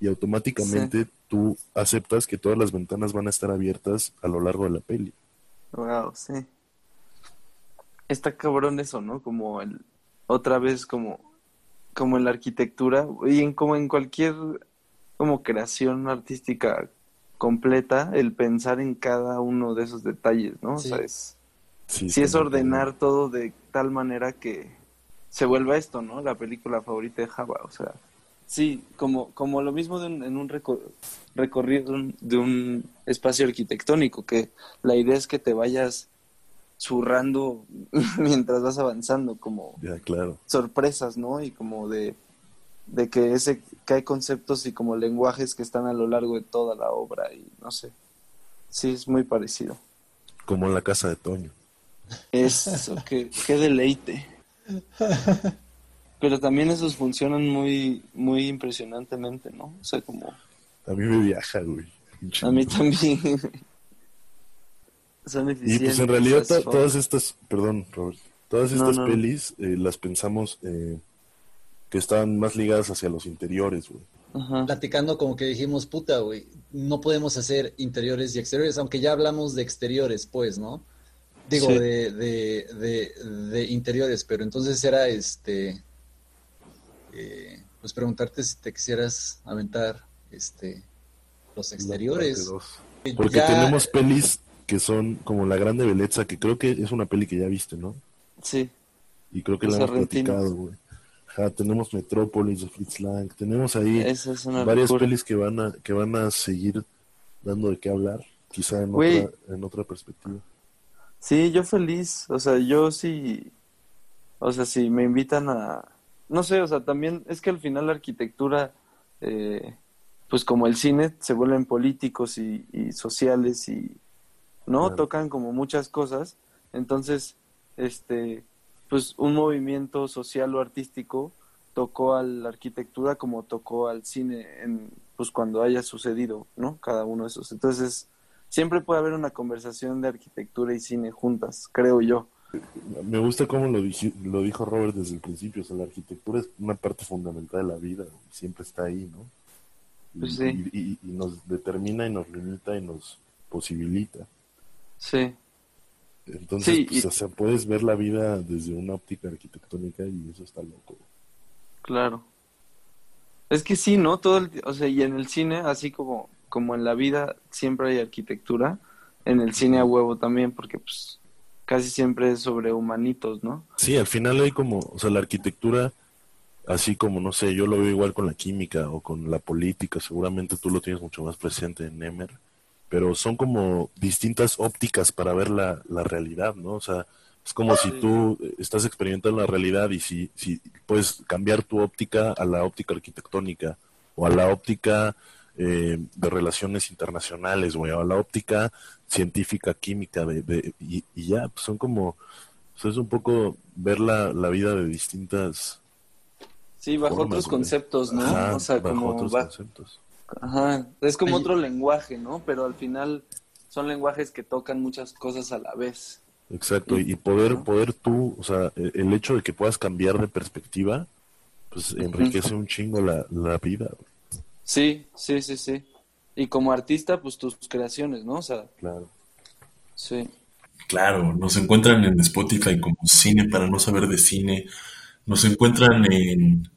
y automáticamente tú aceptas que todas las ventanas van a estar abiertas a lo largo de la peli. Wow, sí. Está cabrón eso, ¿no? Como el otra vez como como en la arquitectura y en como en cualquier como creación artística completa el pensar en cada uno de esos detalles, ¿no? O sea, es sí, es ordenar todo de tal manera que se vuelva esto, ¿no? La película favorita de Java, o sea, Sí, como, como lo mismo de un, en un recorrido de un espacio arquitectónico, que la idea es que te vayas zurrando *laughs* mientras vas avanzando, como Ya, claro. sorpresas, ¿no? Y como de, de que ese que hay conceptos y como lenguajes que están a lo largo de toda la obra y no sé. Sí, es muy parecido. Como en la casa de Toño. Eso, *laughs* qué, qué deleite. Pero también esos funcionan muy, muy impresionantemente, ¿no? O sea, como... A mí me viaja, güey. A mí también. Son Y eficientes. pues en realidad to- todas estas, perdón, Robert, todas estas no. pelis eh, las pensamos eh, que estaban más ligadas hacia los interiores, güey. Ajá. Platicando como que dijimos, puta, güey, no podemos hacer interiores y exteriores, aunque ya hablamos de exteriores, pues, ¿no? Digo, Sí. de, de, de, de interiores, pero entonces era este, eh, pues preguntarte si te quisieras aventar, este, los exteriores. Porque ya- tenemos pelis que son como La Grande Belleza, que creo que es una peli que ya viste, ¿no? Sí, Y creo que Los la hemos argentinos. platicado, güey. Tenemos Metrópolis de Fritz Lang, tenemos ahí es varias locura. pelis que van a que van a seguir dando de qué hablar, quizá en Güey. otra en otra perspectiva. Sí, yo feliz, o sea, yo sí, o sea, si me invitan a, no sé, o sea, también es que al final la arquitectura, eh, pues como el cine, se vuelven políticos y, y sociales y, ¿no? Claro. Tocan como muchas cosas, entonces, este, pues un movimiento social o artístico tocó a la arquitectura como tocó al cine en, pues cuando haya sucedido, ¿no? Cada uno de esos. Entonces, siempre puede haber una conversación de arquitectura y cine juntas, creo yo. Me gusta cómo lo, lo dijo Robert desde el principio, o sea, la arquitectura es una parte fundamental de la vida, siempre está ahí, ¿no? Y, Pues sí. y- y- y nos determina y nos limita y nos posibilita. Sí, Entonces, Sí, pues, y- o sea, puedes ver la vida desde una óptica arquitectónica y eso está loco. claro. Es que sí, ¿no? Todo el, o sea, y en el cine, así como, como en la vida siempre hay arquitectura, en el cine a huevo también, porque pues casi siempre es sobre humanitos, ¿no? Sí, al final hay como, o sea, la arquitectura, así como, no sé, yo lo veo igual con la química o con la política, seguramente tú lo tienes mucho más presente en Emer, pero son como distintas ópticas para ver la, la realidad, ¿no? O sea, es como si tú eh, estás experimentando la realidad y si, si puedes cambiar tu óptica a la óptica arquitectónica o a la óptica eh, de relaciones internacionales, güey, o a la óptica científica, química, de, de- y, y ya, pues son como, sea, es un poco ver la, la vida de distintas Sí, bajo formas, otros conceptos, ¿no? Ajá, o sea, bajo como otros va- conceptos. Ajá, es como Ay. otro lenguaje, ¿no? Pero al final son lenguajes que tocan muchas cosas a la vez. Exacto, Y- y poder, poder tú, o sea, el el hecho de que puedas cambiar de perspectiva, pues enriquece un chingo la, la vida. Sí, sí, sí, sí. Y como artista, pues tus creaciones, ¿no? O sea, claro. sí. Claro, nos encuentran en Spotify como Cine para no saber de cine. Nos encuentran en,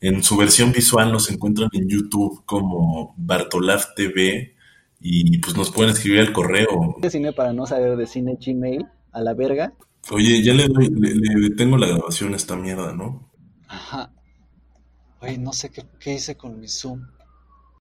en su versión visual, nos encuentran en YouTube como Bartolaf TV y pues nos pueden escribir al correo. de cine para no saber de cine Gmail a la verga. Oye, ya le doy, le, le detengo la grabación a esta mierda, ¿no? Ajá. Güey, no sé qué, qué hice con mi Zoom.